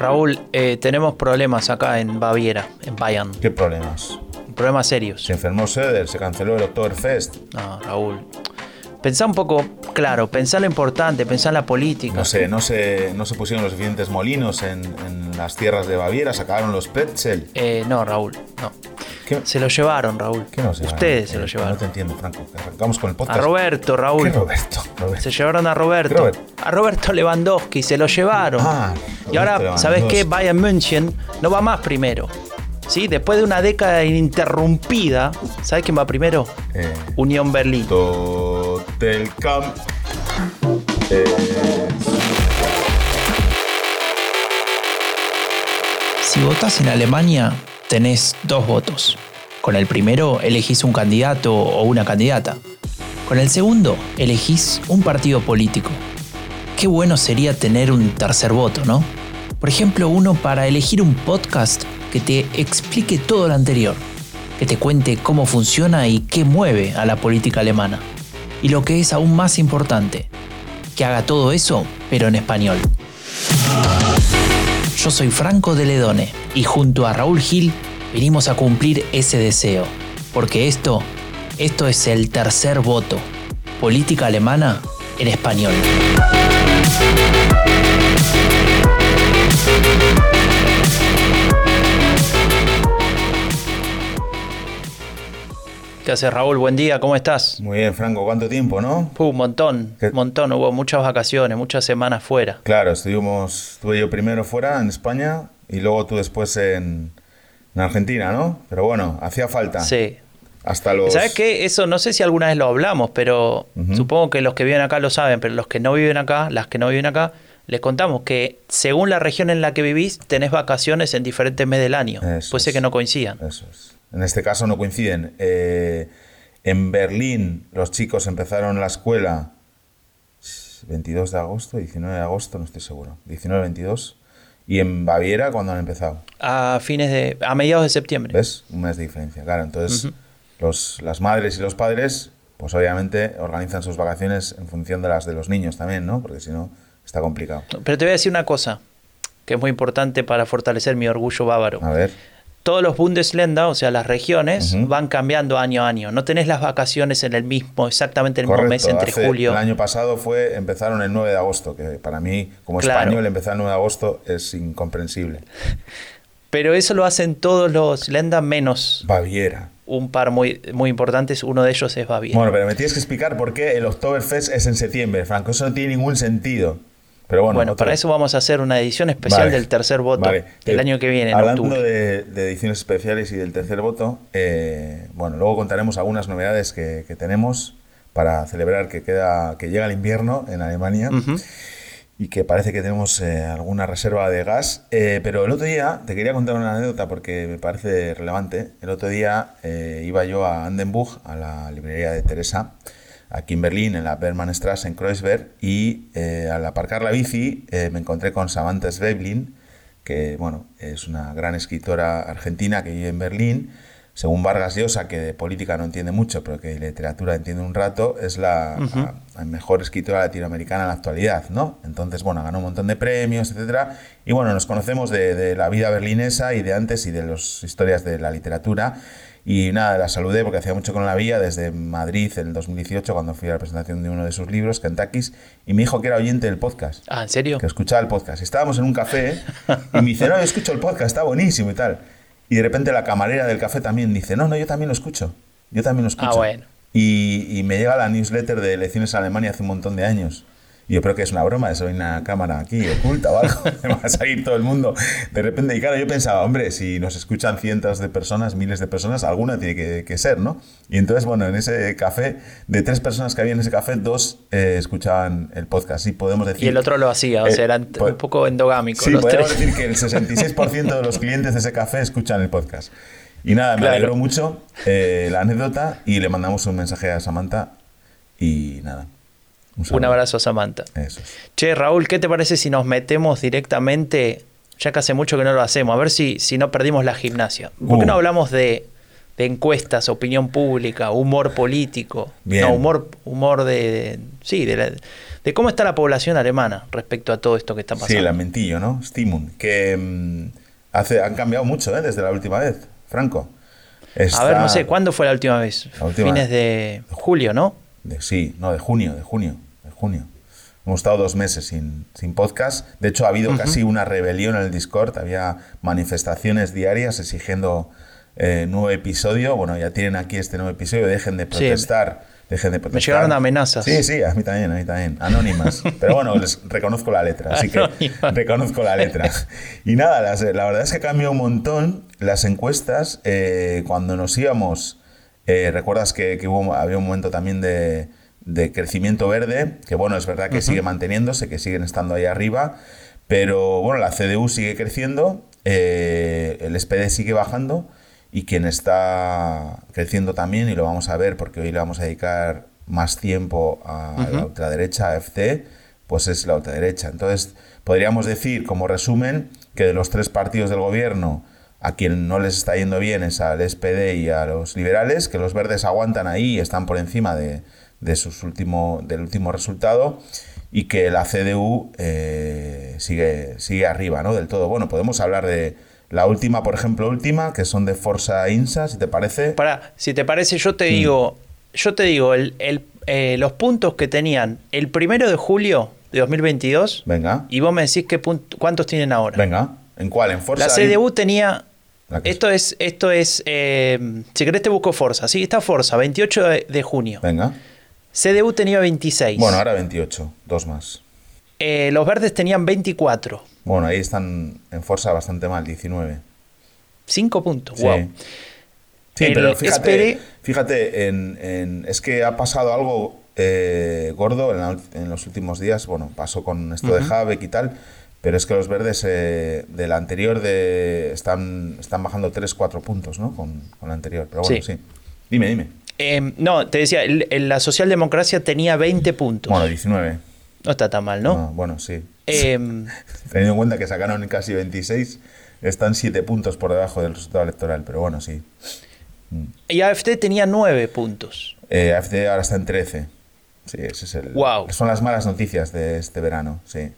Raúl, eh, tenemos problemas acá en Baviera, en Bayern. ¿Qué problemas? Problemas serios. Se enfermó Söder, se canceló el Oktoberfest. No, Raúl. Pensá un poco, claro, pensá lo importante, pensá en la política. No sé, no se, no se pusieron los suficientes molinos en, en las tierras de Baviera, se acabaron los pretzel. Eh, no, Raúl, no. ¿Qué? Se lo llevaron, Raúl. ¿Qué no se Ustedes eh, se lo No llevaron. te entiendo, Franco. Arrancamos con el podcast. A Roberto, ¿Qué Raúl. Roberto? Roberto. Se llevaron a Roberto. Robert. A Roberto Lewandowski, se lo llevaron. Ah, y ahora, ¿sabes qué? Bayern München no va más primero. ¿Sí? Después de una década ininterrumpida, ¿sabes quién va primero? Eh, Unión Berlín. Eh, Si votás en Alemania, tenés dos votos. Con el primero elegís un candidato o una candidata. Con el segundo elegís un partido político. Qué bueno sería tener un tercer voto, ¿no? Por ejemplo, uno para elegir un podcast que te explique todo lo anterior, que te cuente cómo funciona y qué mueve a la política alemana. Y lo que es aún más importante, que haga todo eso, pero en español. Yo soy Franco de Ledone y junto a Raúl Gil venimos a cumplir ese deseo. Porque esto, esto es el tercer voto. Política alemana en español. ¿Qué haces Raúl? Buen día, ¿cómo estás? muy bien, Franco, ¿cuánto tiempo, no? Uh, un montón, un montón. Hubo muchas vacaciones, muchas semanas fuera. Claro, estuvimos, estuve yo primero fuera en España y luego tú después en, en Argentina, ¿no? Pero bueno, hacía falta. Sí. Hasta los. ¿Sabes qué? Eso no sé si alguna vez lo hablamos, pero supongo que los que viven acá lo saben, pero los que no viven acá, las que no viven acá, les contamos que según la región en la que vivís, tenés vacaciones en diferentes meses del año. Eso Puede ser es. que no coincidan. Eso es. En este caso no coinciden. Eh, en Berlín los chicos empezaron la escuela 22 de agosto, 19 de agosto, no estoy seguro. 19-22. Y en Baviera, ¿cuándo han empezado? A fines de. a mediados de septiembre. ¿Ves? Un mes de diferencia. Claro, entonces los, las madres y los padres, pues obviamente organizan sus vacaciones en función de las de los niños también, ¿no? Porque si no, está complicado. Pero te voy a decir una cosa que es muy importante para fortalecer mi orgullo bávaro. A ver. Todos los Bundesländer, o sea, las regiones, van cambiando año a año. No tenés las vacaciones en el mismo, exactamente el mismo mes entre hace- julio. El año pasado fue, empezaron el 9 de agosto, que para mí, como Claro. español, empezar el 9 de agosto es incomprensible. Pero eso lo hacen todos los Länder menos Baviera. un par muy, muy importantes. Uno de ellos es Baviera. Bueno, pero me tienes que explicar por qué el Oktoberfest es en septiembre, Franco. Eso no tiene ningún sentido. Pero bueno, Bueno, para eso vamos a hacer una edición especial Vale, del tercer voto vale. el Eh, año que viene, en Hablando octubre. de, de ediciones especiales y del tercer voto, eh, bueno, luego contaremos algunas novedades que, que tenemos para celebrar que queda que llega el invierno en Alemania Ujú. y que parece que tenemos eh, alguna reserva de gas. Eh, pero el otro día te quería contar una anécdota porque me parece relevante. El otro día eh, iba yo a Andenburg, a la librería de Teresa, aquí en Berlín, en la Bermanstraße, en Kreuzberg, y eh, al aparcar la bici eh, me encontré con Samantha Sveblin, que bueno, es una gran escritora argentina que vive en Berlín. Según Vargas Llosa, que de política no entiende mucho, pero que de literatura entiende un rato, es la a- a mejor escritora latinoamericana en la actualidad, ¿no? Entonces, bueno, ganó un montón de premios, etcétera. Y bueno, nos conocemos de, de la vida berlinesa y de antes y de las historias de la literatura. Y nada, la saludé porque hacía mucho que no la veía desde Madrid en el 2018, cuando fui a la presentación de uno de sus libros, Kentucky's, y me dijo que era oyente del podcast Ah, ¿en serio? que escuchaba el podcast. Estábamos en un café y me dice, no, yo escucho el podcast, está buenísimo y tal. Y de repente la camarera del café también dice, no, no, yo también lo escucho. Yo también lo escucho. Ah, bueno. Y, y me llega la newsletter de elecciones en Alemania hace un montón de años. Y yo creo que es una broma, es una cámara aquí oculta o algo, me va a salir todo el mundo. De repente, y claro, yo pensaba, hombre, si nos escuchan cientos de personas, miles de personas, alguna tiene que, que ser, ¿no? Y entonces, bueno, en ese café, de tres personas que había en ese café, dos eh, escuchaban el podcast. Y podemos decir... Y el otro lo hacía, o Eh, sea, eran po- un poco endogámicos Sí, los podemos tres. decir que el 66% de los clientes de ese café escuchan el podcast. Y nada, me Claro. alegró mucho eh, la anécdota y le mandamos un mensaje a Samantha y nada. Un abrazo a Samantha. Eso es. Che, Raúl, ¿qué te parece si nos metemos directamente, ya que hace mucho que no lo hacemos, a ver si, si no perdimos la gimnasia? ¿Por qué Uh. no hablamos de, de encuestas, opinión pública, humor político? Bien. No, humor, humor de, de- sí, de, la- de cómo está la población alemana respecto a todo esto que está pasando. Sí, lamentillo, ¿no? Stimun, que mm, hace, han cambiado mucho ¿eh? desde la última vez, Franco. A ver, no sé, ¿cuándo fue la última vez? Fines de julio, ¿no? sí, no, de junio, de junio, junio. Hemos estado dos meses sin, sin podcast. De hecho, ha habido casi una rebelión en el Discord. Había manifestaciones diarias exigiendo eh, nuevo episodio. Bueno, ya tienen aquí este nuevo episodio. Dejen de protestar. Dejen de protestar. Me llegaron amenazas. Sí, sí, a mí también, a mí también. Anónimas. Pero bueno, les reconozco la letra. Así que reconozco la letra. Y nada, la verdad es que cambió un montón las encuestas. Eh, cuando nos íbamos, eh, recuerdas que, que hubo, había un momento también de de crecimiento verde, que bueno, es verdad que sigue manteniéndose, que siguen estando ahí arriba, pero bueno, la CDU sigue creciendo, eh, el SPD sigue bajando y quien está creciendo también, y lo vamos a ver porque hoy le vamos a dedicar más tiempo a la ultraderecha, a FT, pues es la ultraderecha. Entonces, podríamos decir, como resumen, que de los tres partidos del gobierno, a quien no les está yendo bien es al SPD y a los liberales, que los verdes aguantan ahí y están por encima de, de sus último, del último resultado y que la CDU eh, sigue, sigue arriba, ¿no? Del todo. Bueno, podemos hablar de la última, por ejemplo, última, que son de Forza Insa, si te parece. Para, si te parece, yo te digo, yo te digo, el, eh, los puntos que tenían el primero de julio de 2022. Venga. Y vos me decís qué cuántos tienen ahora. Venga. ¿En cuál? ¿En Forza? La CDU tenía esto es, esto es eh, si querés te busco Forza. Sí, está Forza, 28 de junio. Venga. CDU tenía 26. Bueno, ahora 28, dos más. Eh, los verdes tenían 24. Bueno, ahí están en fuerza bastante mal, 19. 5 puntos, sí. wow. Sí, pero fíjate, fíjate en, es que ha pasado algo eh, gordo en, los últimos días. Bueno, pasó con esto de Habeck y tal, pero es que los verdes eh, del anterior de, están, están bajando 3-4 puntos, ¿no? Con, con el anterior. Pero bueno, sí. Dime, dime. Em, no, te decía, la socialdemocracia tenía 20 puntos. Bueno, 19. No está tan mal, ¿no? bueno, sí. Em, Teniendo en cuenta que sacaron casi 26, están 7 puntos por debajo del resultado electoral, pero bueno, sí. Mm. Y AFD tenía 9 puntos. Eh, AFD ahora está en 13. Sí, ese es el. Wow. Son las malas noticias de este verano, sí.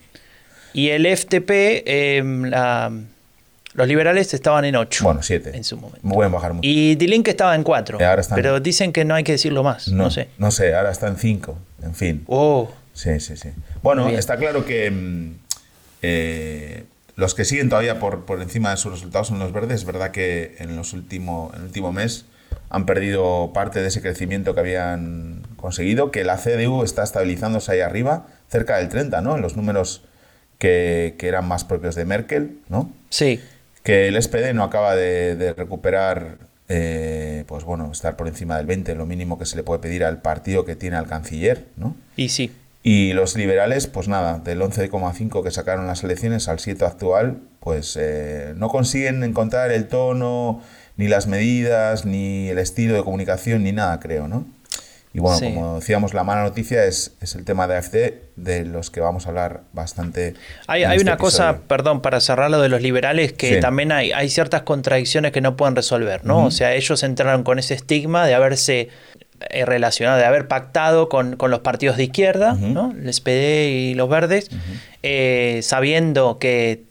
Y el FTP, em, la los liberales estaban en 8. Bueno, 7. En su momento. Pueden bajar mucho. Y D-Link estaba en 4. Pero dicen que no hay que decirlo más. No, sé. No sé, ahora está en 5. En fin. Oh. Sí, sí, sí. Bueno, está claro que mm, eh, los que siguen todavía por, por encima de sus resultados son los verdes. Es verdad que en, los último, en el último mes han perdido parte de ese crecimiento que habían conseguido, que la CDU está estabilizándose ahí arriba, cerca del 30, ¿no? En los números que, que eran más propios de Merkel, ¿no? Sí que el SPD no acaba de, recuperar, eh, pues bueno, estar por encima del 20, lo mínimo que se le puede pedir al partido que tiene al canciller, ¿no? Y sí. Y los liberales, pues nada, del 11,5 que sacaron las elecciones al 7 actual, pues eh, no consiguen encontrar el tono, ni las medidas, ni el estilo de comunicación, ni nada, creo, ¿no? Y bueno, como decíamos, la mala noticia es, es, el tema de AFD, de los que vamos a hablar bastante. Hay, hay este una cosa, perdón, para cerrar lo de los liberales, que también hay, hay ciertas contradicciones que no pueden resolver, ¿no? O sea, ellos entraron con ese estigma de haberse eh, relacionado, de haber pactado con, con los partidos de izquierda, ¿no? El SPD y los verdes, eh, sabiendo que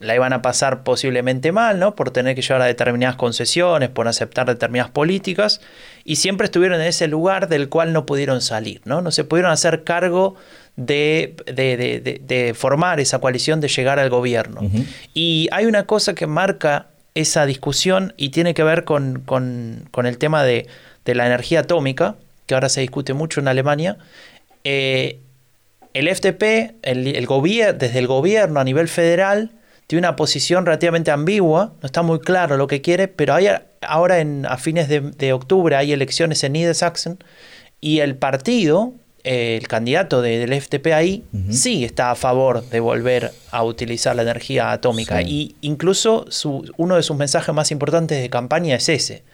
la iban a pasar posiblemente mal, ¿no? Por tener que llevar a determinadas concesiones, por aceptar determinadas políticas, y siempre estuvieron en ese lugar del cual no pudieron salir, ¿no? No se pudieron hacer cargo de, de, formar esa coalición, de llegar al gobierno. Y hay una cosa que marca esa discusión y tiene que ver con, el tema de, la energía atómica, que ahora se discute mucho en Alemania. Eh, el FDP, el, el desde el gobierno a nivel federal, tiene una posición relativamente ambigua, no está muy claro lo que quiere, pero hay, ahora en, a fines de, octubre hay elecciones en Niedersachsen y el partido, eh, el candidato del FDP ahí, sí está a favor de volver a utilizar la energía atómica. Y incluso su, uno de sus mensajes más importantes de campaña es ese.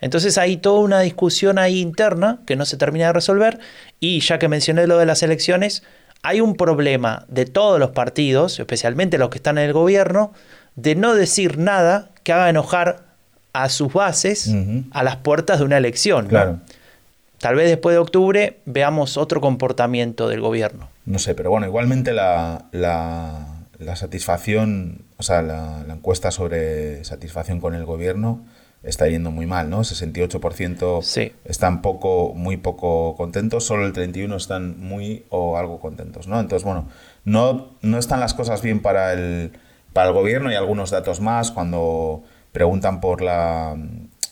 Entonces hay toda una discusión ahí interna que no se termina de resolver y ya que mencioné lo de las elecciones, hay un problema de todos los partidos, especialmente los que están en el gobierno, de no decir nada que haga enojar a sus bases a las puertas de una elección. Claro. Tal vez después de octubre veamos otro comportamiento del gobierno. no sé, pero bueno, igualmente la, la, la satisfacción, o sea, la, la, encuesta sobre satisfacción con el gobierno está yendo muy mal, ¿no? 68% sí. están poco, muy poco contentos, solo el 31% están muy o algo contentos, ¿no? Entonces, bueno, no, no están las cosas bien para el, para el gobierno y algunos datos más cuando preguntan por la...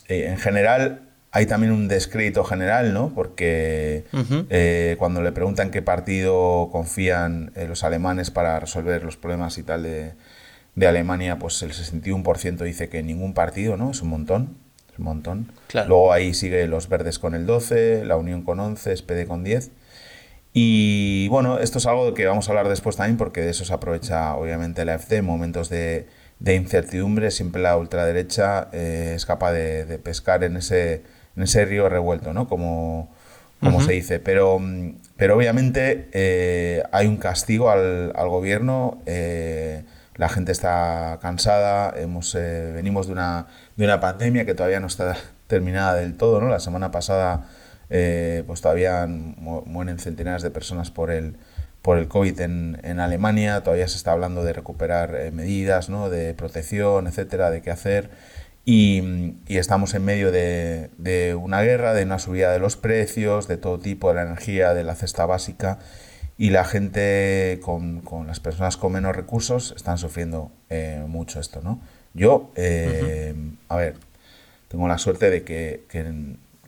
Eh, en general, hay también un descrédito general, ¿no? Porque eh, cuando le preguntan qué partido confían eh, los alemanes para resolver los problemas y tal de, de Alemania, pues el 61% dice que ningún partido, ¿no? Es un montón. Es un montón. Luego ahí sigue los verdes con el 12, la Unión con 11, SPD con 10. Y bueno, esto es algo que vamos a hablar después también porque de eso se aprovecha obviamente la AFD en momentos de, de incertidumbre. Siempre la ultraderecha eh, es capaz de, pescar en ese, en ese río revuelto, ¿no? Como, como se dice. Pero, pero obviamente eh, hay un castigo al, al gobierno. Eh, la gente está cansada. Hemos, venimos de una, de una pandemia que todavía no está terminada del todo, ¿no? La semana pasada eh, pues todavía mueren centenares de personas por el, por el COVID en, en Alemania, todavía se está hablando de recuperar eh, medidas ¿no? de protección, etcétera, de qué hacer. Y, y estamos en medio de, de, una guerra, de una subida de los precios, de todo tipo, de la energía, de la cesta básica. Y la gente, con, con las personas con menos recursos, están sufriendo eh, mucho esto. ¿no? Yo, a ver, tengo la suerte de que, que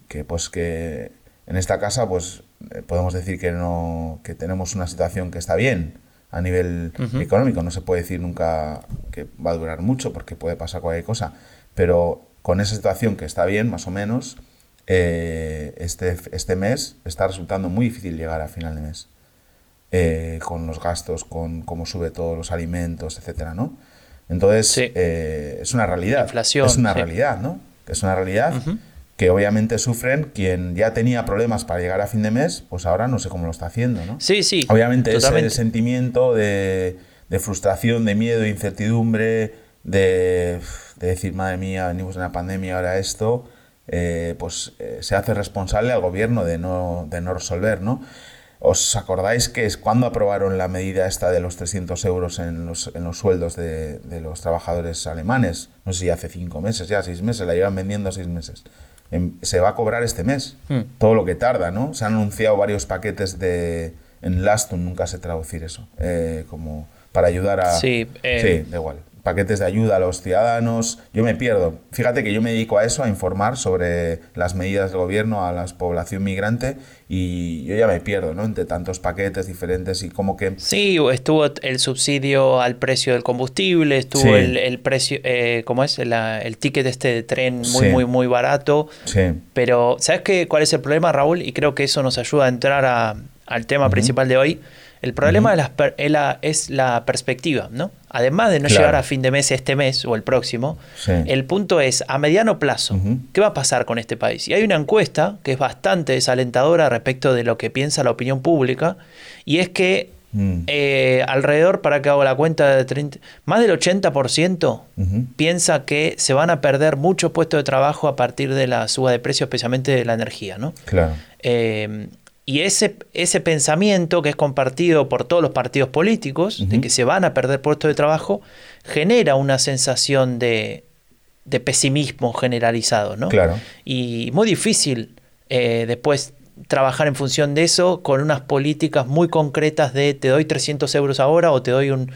que pues que en esta casa pues eh, podemos decir que no que tenemos una situación que está bien a nivel económico no se puede decir nunca que va a durar mucho porque puede pasar cualquier cosa pero con esa situación que está bien más o menos eh, este, este mes está resultando muy difícil llegar a final de mes eh, con los gastos con cómo sube todos los alimentos etcétera no entonces es una realidad Inflación, es una realidad no es una realidad que obviamente sufren quien ya tenía problemas para llegar a fin de mes, pues ahora no sé cómo lo está haciendo, ¿no? Sí, sí. Obviamente ese sentimiento de, frustración, de miedo, de incertidumbre, de, decir, madre mía, venimos de una pandemia, ahora esto, eh, pues eh, se hace responsable al gobierno de no, de no resolver, ¿no? ¿Os acordáis que es cuando aprobaron la medida esta de los 300 euros en los, en los sueldos de, de los trabajadores alemanes? No sé si hace cinco meses, ya seis meses, la llevan vendiendo seis meses se va a cobrar este mes. Hmm. Todo lo que tarda, ¿no? Se han anunciado varios paquetes de... En Laston nunca sé traducir eso. Eh, como para ayudar a... Sí, eh, sí, da igual paquetes de ayuda a los ciudadanos. Yo me pierdo. Fíjate que yo me dedico a eso, a informar sobre las medidas del gobierno a la población migrante y yo ya me pierdo, ¿no? Entre tantos paquetes diferentes y como que... Sí, estuvo el subsidio al precio del combustible, estuvo el, precio, eh, ¿cómo es? el ticket este de tren muy, muy, muy barato. Sí. Pero, ¿sabes qué, cuál es el problema, Raúl? Y creo que eso nos ayuda a entrar al tema principal de hoy el problema es, la, es, la, perspectiva, ¿no? Además de no llegar a fin de mes este mes o el próximo, el punto es a mediano plazo, ¿qué va a pasar con este país? Y hay una encuesta que es bastante desalentadora respecto de lo que piensa la opinión pública, y es que mm. eh, alrededor, para que haga la cuenta, de 30, más del 80% piensa que se van a perder muchos puestos de trabajo a partir de la suba de precios, especialmente de la energía, ¿no? Claro. Eh, y ese, ese pensamiento que es compartido por todos los partidos políticos, de que se van a perder puestos de trabajo, genera una sensación de, pesimismo generalizado, ¿no? Claro. Y muy difícil eh, después trabajar en función de eso con unas políticas muy concretas de te doy 300 euros ahora o te doy un,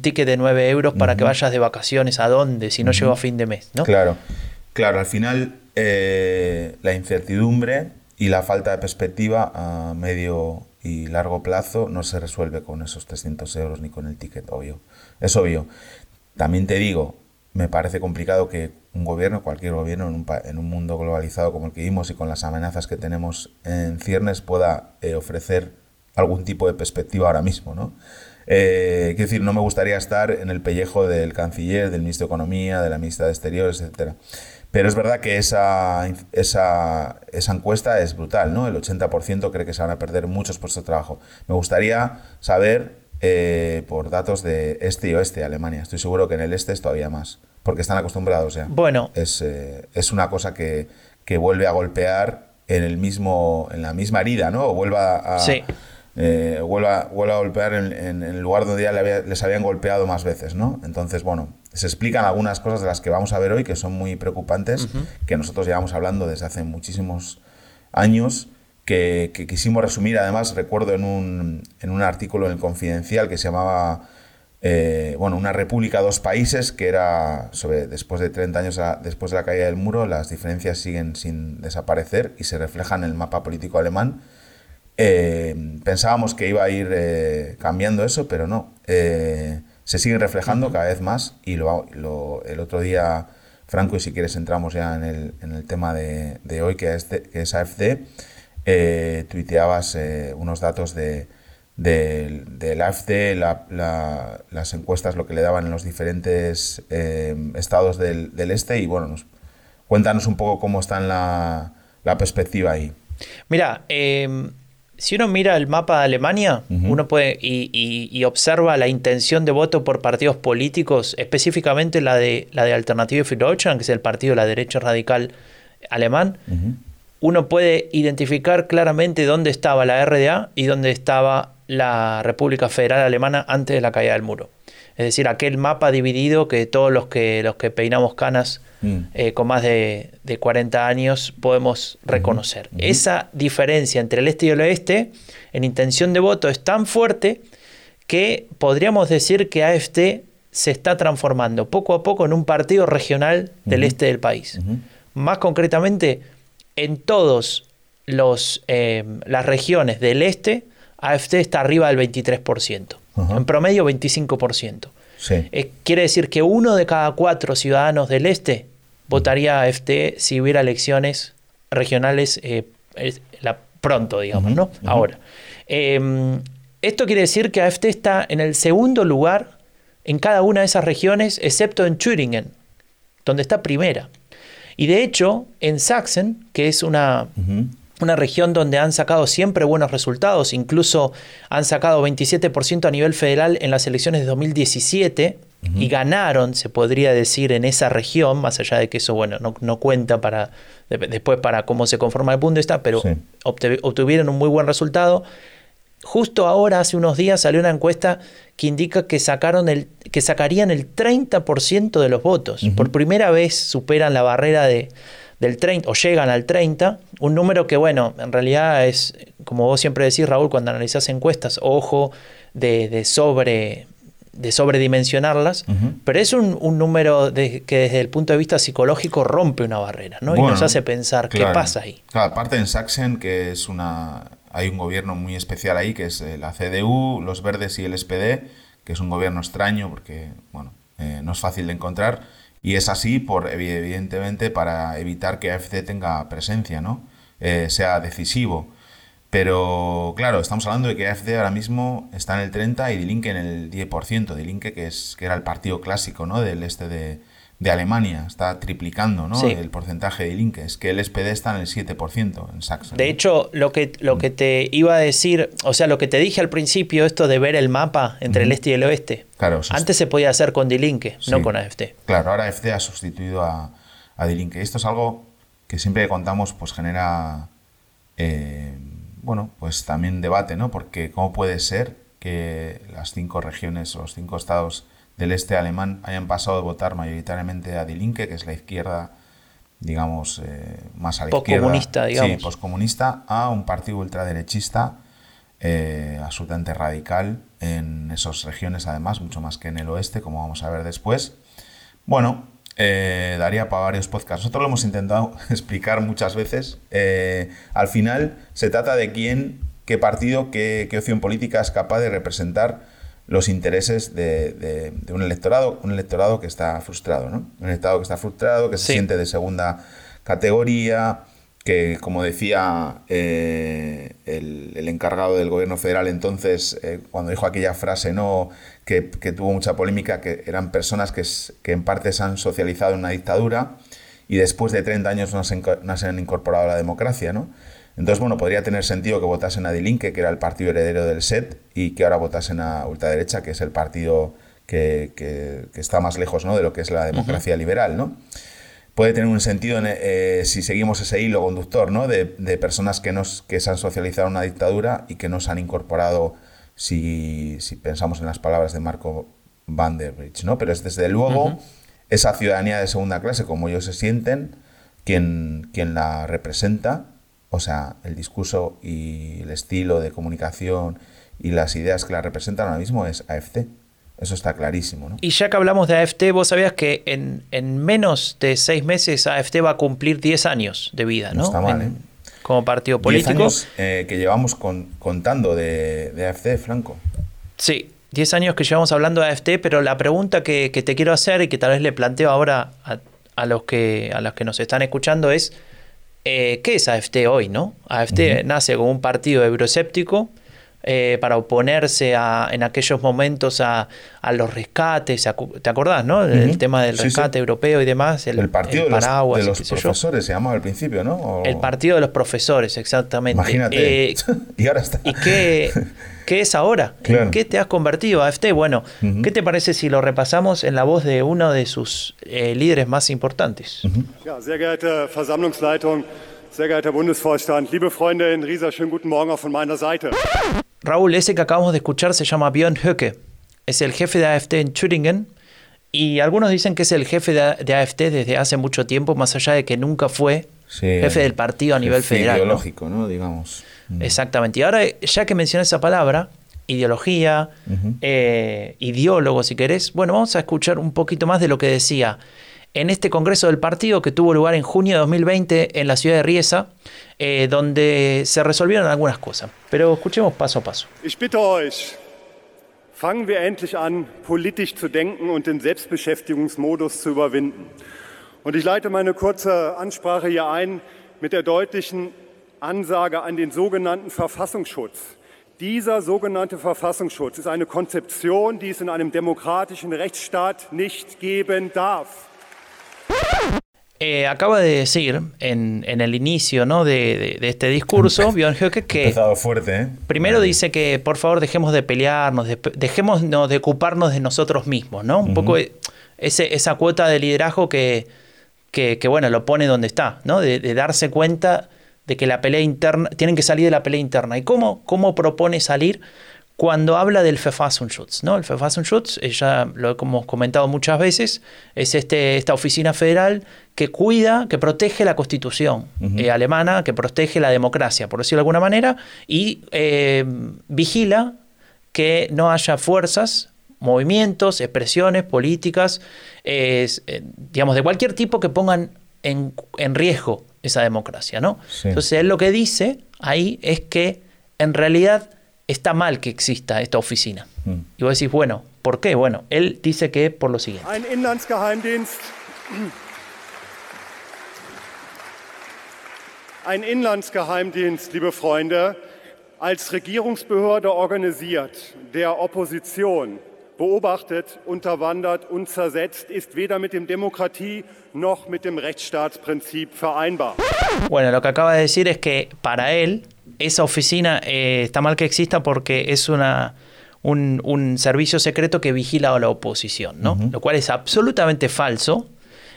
ticket de 9 euros para que vayas de vacaciones a dónde si no llego a fin de mes, ¿no? Claro, claro, al final eh, la incertidumbre y la falta de perspectiva a medio y largo plazo no se resuelve con esos 300 euros ni con el ticket, obvio. Es obvio. También te digo, me parece complicado que un gobierno, cualquier gobierno en un, en un mundo globalizado como el que vivimos y con las amenazas que tenemos en ciernes pueda eh, ofrecer algún tipo de perspectiva ahora mismo, ¿no? Eh, quiero decir, no me gustaría estar en el pellejo del canciller, del ministro de Economía, de la ministra de Exteriores, etcétera. Pero es verdad que esa, esa, esa encuesta es brutal, ¿no? El 80% cree que se van a perder muchos puestos de trabajo. Me gustaría saber, eh, por datos de este y oeste de Alemania, estoy seguro que en el este es todavía más, porque están acostumbrados ya. Bueno. Es, eh, es una cosa que, que, vuelve a golpear en, el mismo, en la misma herida, ¿no? O vuelva a, eh, vuelve, a, golpear en, el lugar donde ya les habían golpeado más veces, ¿no? Entonces, bueno, se explican algunas cosas de las que vamos a ver hoy que son muy preocupantes, que nosotros llevamos hablando desde hace muchísimos años, que, quisimos resumir, además, recuerdo en un, en un artículo en el Confidencial que se llamaba eh, bueno, una república, dos países, que era sobre, después de 30 años después de la caída del muro, las diferencias siguen sin desaparecer y se reflejan en el mapa político alemán. Eh, pensábamos que iba a ir eh, cambiando eso, pero no. se siguen reflejando cada vez más y lo, el otro día, Franco, y si quieres entramos ya en el, en el tema de, de hoy, que es, que es AFD, tuiteabas unos datos de del, del AFD, las encuestas, lo que le daban en los diferentes eh, estados del, este y bueno, nos, cuéntanos un poco cómo está en la, perspectiva ahí. Mira, em, si uno mira el mapa de Alemania, uno puede y, observa la intención de voto por partidos políticos, específicamente la de la de Alternative für Deutschland, que es el partido de la derecha radical alemán, uno puede identificar claramente dónde estaba la RDA y dónde estaba la República Federal Alemana antes de la caída del muro. Es decir, aquel mapa dividido que todos los que, los que peinamos canas mm. eh, con más de, 40 años podemos reconocer. Esa diferencia entre el este y el oeste en intención de voto es tan fuerte que podríamos decir que AFD se está transformando poco a poco en un partido regional del este del país. Más concretamente, en todas eh, las regiones del este AFD está arriba del 23%, en promedio 25%. Eh, quiere decir que uno de cada cuatro ciudadanos del este votaría a AFD si hubiera elecciones regionales eh, pronto, digamos, ¿no? Ahora. Em, esto quiere decir que AFD está en el segundo lugar en cada una de esas regiones, excepto en Thüringen, donde está primera. Y de hecho, en Sachsen, que es una, una región donde han sacado siempre buenos resultados, incluso han sacado 27% a nivel federal en las elecciones de 2017 y ganaron, se podría decir, en esa región, más allá de que eso, bueno, no, cuenta para después para cómo se conforma el Bundestag, pero obtuvieron un muy buen resultado. Justo ahora, hace unos días, salió una encuesta que indica que, sacaron el, que sacarían el 30% de los votos. Por primera vez superan la barrera de, del 30 o llegan al 30, un número que bueno, en realidad es, como vos siempre decís Raúl, cuando analizás encuestas, ojo de, sobre de sobredimensionarlas, pero es un, número de, que desde el punto de vista psicológico rompe una barrera, ¿no? y nos hace pensar qué pasa ahí. Claro, aparte en Sachsen, que es una. hay un gobierno muy especial ahí, que es eh, la CDU, los verdes y el SPD, que es un gobierno extraño porque, bueno, eh, no es fácil de encontrar y es así, por, evidentemente, para evitar que AFC tenga presencia, ¿no? Eh, sea decisivo. Pero claro, estamos hablando de que AFD ahora mismo está en el 30 y Die en el 10%. Die que, es, que era el partido clásico ¿no? del este de, de Alemania. Está triplicando ¿no? el porcentaje de Linke. Es que el SPD está en el 7% en Saxon. De hecho, lo que, lo que te iba a decir, o sea, lo que te dije al principio, esto de ver el mapa entre el este y el oeste. Claro, Antes se podía hacer con Die no con AFD. Claro, ahora AFD ha sustituido a, a Die Esto es algo que siempre que contamos pues genera, eh, bueno, pues también debate, ¿no? Porque cómo puede ser que las cinco regiones o los cinco estados del este alemán hayan pasado de votar mayoritariamente a Die Linke, que es la izquierda, digamos, eh, más a la izquierda. digamos. Sí, poscomunista, a un partido ultraderechista eh, absolutamente radical en esas regiones, además, mucho más que en el oeste, como vamos a ver después. Bueno, eh, daría para varios podcasts. Nosotros lo hemos intentado explicar muchas veces. al final, se trata de quién, qué partido, qué, qué opción política es capaz de representar los intereses de, un electorado, un electorado que está frustrado, ¿no? Un electorado que está frustrado, que se siente de segunda categoría, que como decía eh, el, encargado del gobierno federal entonces, eh, cuando dijo aquella frase, ¿no? Que, tuvo mucha polémica, que eran personas que, que, en parte se han socializado en una dictadura y después de 30 años no se, no se han incorporado a la democracia, ¿no? Entonces, bueno, podría tener sentido que votasen a Dilinque, que era el partido heredero del SET, y que ahora votasen a ultraderecha, que es el partido que, está más lejos ¿no? de lo que es la democracia liberal, ¿no? puede tener un sentido eh, si seguimos ese hilo conductor, ¿no? De, personas que, nos, que se han socializado en una dictadura y que no se han incorporado, si, pensamos en las palabras de Marco Van der Bridge, ¿no? Pero es desde luego esa ciudadanía de segunda clase, como ellos se sienten, quien, quien la representa, o sea, el discurso y el estilo de comunicación y las ideas que la representan ahora mismo es AFT. Eso está clarísimo. ¿no? Y ya que hablamos de AFT, vos sabías que en, en, menos de seis meses AFT va a cumplir 10 años de vida, ¿no? no está mal, ¿eh? Como partido político. 10 años eh, que llevamos con, contando de, de, AFT, Franco. Sí, 10 años que llevamos hablando de AFT, pero la pregunta que, que te quiero hacer y que tal vez le planteo ahora a, a los, que, a los que nos están escuchando es, eh, ¿qué es AFT hoy? ¿no? AFT nace como un partido euroséptico eh, para oponerse a, en aquellos momentos a, a los rescates, ¿te acordás, no? El tema del rescate europeo y demás, el, partido de los, profesores se llamaba al principio, ¿no? El partido de los profesores, exactamente. Imagínate. Eh, y ahora está. ¿Y qué, qué es ahora? ¿En qué te has convertido, AFT? Bueno, ¿qué te parece si lo repasamos en la voz de uno de sus eh, líderes más importantes? Ja, sehr geehrte Versammlungsleitung, sehr geehrter Bundesvorstand, liebe Freunde in Riesa, schönen guten Morgen auch von meiner Seite. Raúl, ese que acabamos de escuchar se llama Björn Höcke. Es el jefe de AFT en Thüringen y algunos dicen que es el jefe de AFT desde hace mucho tiempo, más allá de que nunca fue jefe del partido a nivel federal. Ideológico, ¿no? Digamos. Mm. Exactamente. Y ahora, ya que mencioné esa palabra, ideología, eh, ideólogo, si querés, bueno, vamos a escuchar un poquito más de lo que decía en este Congreso del Partido que tuvo lugar en junio de 2020 en la ciudad de Riesa, eh, donde se resolvieron algunas cosas. Pero escuchemos paso a paso. Ich bitte euch, fangen wir endlich an, politisch zu denken und den Selbstbeschäftigungsmodus zu überwinden. Und ich leite meine kurze Ansprache hier ein mit der deutlichen Ansage an den sogenannten Verfassungsschutz. Dieser sogenannte Verfassungsschutz ist eine Konzeption, die es in einem demokratischen Rechtsstaat nicht geben darf. Eh, acaba de decir en, el inicio ¿no? de, este discurso, Höcke, que. fuerte, ¿eh? Primero dice que por favor dejemos de pelearnos, dejemos de ocuparnos de nosotros mismos, ¿no? Un poco ese, esa cuota de liderazgo que, que, bueno, lo pone donde está, ¿no? De, darse cuenta de que la pelea interna, tienen que salir de la pelea interna. ¿Y cómo, cómo propone salir? Cuando habla del Verfassungsschutz. ¿no? El Verfassungsschutz, eh, ya lo hemos comentado muchas veces, es este, esta oficina federal que cuida, que protege la constitución eh, alemana, que protege la democracia, por decirlo de alguna manera, y eh, vigila que no haya fuerzas, movimientos, expresiones políticas, digamos, de cualquier tipo que pongan en, riesgo esa democracia. ¿no? Entonces, él lo que dice ahí es que en realidad está mal que exista esta oficina. Mm. Y vos decís, bueno, ¿por qué? Bueno, él dice que por lo siguiente. Ein Inlandsgeheimdienst, ein Inlandsgeheimdienst, liebe Freunde, als Regierungsbehörde organisiert, der Opposition beobachtet, unterwandert und zersetzt, ist weder mit dem Demokratie noch mit dem Rechtsstaatsprinzip vereinbar. Bueno, lo que acaba de decir es que para él esa oficina eh, está mal que exista porque es una, un, servicio secreto que vigila a la oposición, ¿no? Lo cual es absolutamente falso.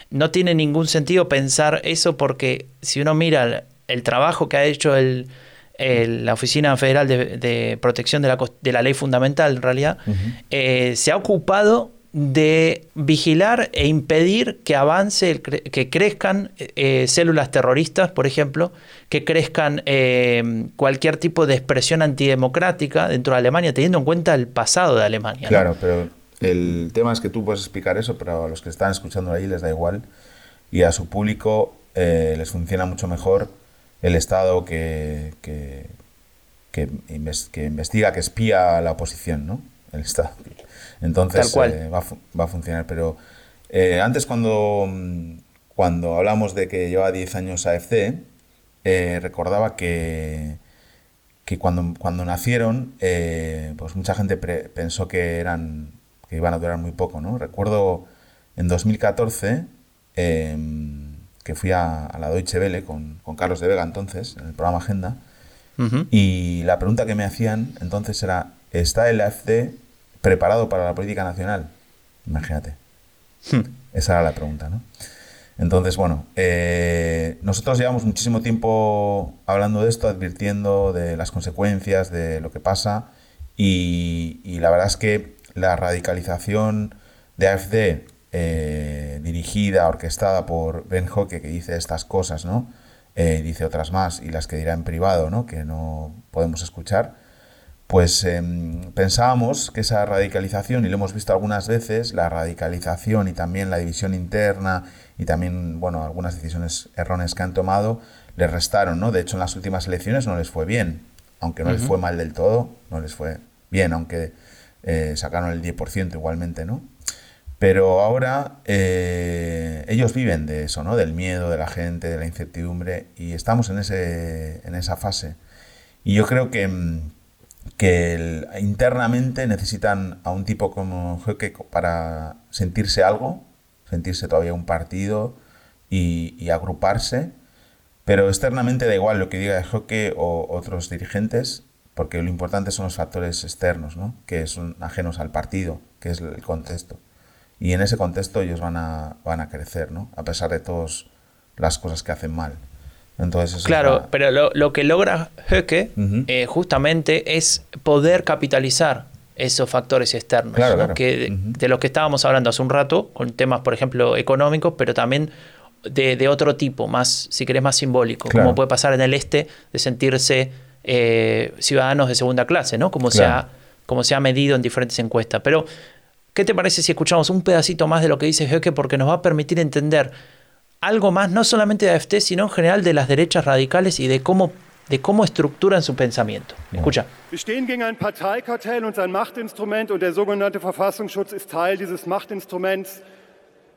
No tiene ningún sentido pensar eso porque si uno mira el, trabajo que ha hecho el, la Oficina Federal de, Protección de la, de la, Ley Fundamental, en realidad, eh, se ha ocupado de vigilar e impedir que avance, que crezcan eh, células terroristas, por ejemplo, que crezcan eh, cualquier tipo de expresión antidemocrática dentro de Alemania, teniendo en cuenta el pasado de Alemania. Claro, pero el tema es que tú puedes explicar eso, pero a los que están escuchando ahí les da igual y a su público eh, les funciona mucho mejor el Estado que, que, que, investiga, que espía a la oposición, ¿no? El Estado. Entonces eh, va, va, a funcionar. Pero eh, antes cuando, cuando hablamos de que lleva 10 años AFC, eh, recordaba que, que cuando, cuando nacieron, pues mucha gente pensó que, eran, que iban a durar muy poco. ¿no? Recuerdo en 2014 em, que fui a, la Deutsche Welle con, con, Carlos de Vega entonces, en el programa Agenda, y la pregunta que me hacían entonces era, ¿está el AFD preparado para la política nacional? Imagínate. Hmm. Esa era la pregunta, ¿no? Entonces, bueno, eh, nosotros llevamos muchísimo tiempo hablando de esto, advirtiendo de las consecuencias de lo que pasa y, la verdad es que la radicalización de AFD eh, dirigida, orquestada por Ben Hocke, que dice estas cosas, ¿no? Eh, dice otras más y las que dirá en privado, ¿no? Que no podemos escuchar pues em, pensábamos que esa radicalización, y lo hemos visto algunas veces, la radicalización y también la división interna y también, bueno, algunas decisiones erróneas que han tomado, les restaron, ¿no? De hecho, en las últimas elecciones no les fue bien, aunque no les fue mal del todo, no les fue bien, aunque eh, sacaron el 10% igualmente, ¿no? Pero ahora eh, ellos viven de eso, ¿no? Del miedo de la gente, de la incertidumbre, y estamos en, ese, en esa fase. Y yo creo que que internamente necesitan a un tipo como Joque para sentirse algo, sentirse todavía un partido y, agruparse, pero externamente da igual lo que diga Joque o otros dirigentes, porque lo importante son los factores externos, ¿no? que son ajenos al partido, que es el contexto. Y en ese contexto ellos van a, van a crecer, ¿no? a pesar de todas las cosas que hacen mal. Entonces, claro, pero lo, que logra Höcke eh, justamente es poder capitalizar esos factores externos, que, de, los que estábamos hablando hace un rato, con temas, por ejemplo, económicos, pero también de, otro tipo, más, si querés, más simbólico, como puede pasar en el este de sentirse eh, ciudadanos de segunda clase, ¿no? Como, se ha, como se ha medido en diferentes encuestas. Pero, ¿qué te parece si escuchamos un pedacito más de lo que dice Höcke? Porque nos va a permitir entender algo más, no solamente de AFT, sino en general de las derechas radicales y de cómo, de cómo estructuran su pensamiento. Escucha. Wir stehen gegen ein Parteikartell und sein Machtinstrument und der sogenannte Verfassungsschutz ist Teil dieses Machtinstruments,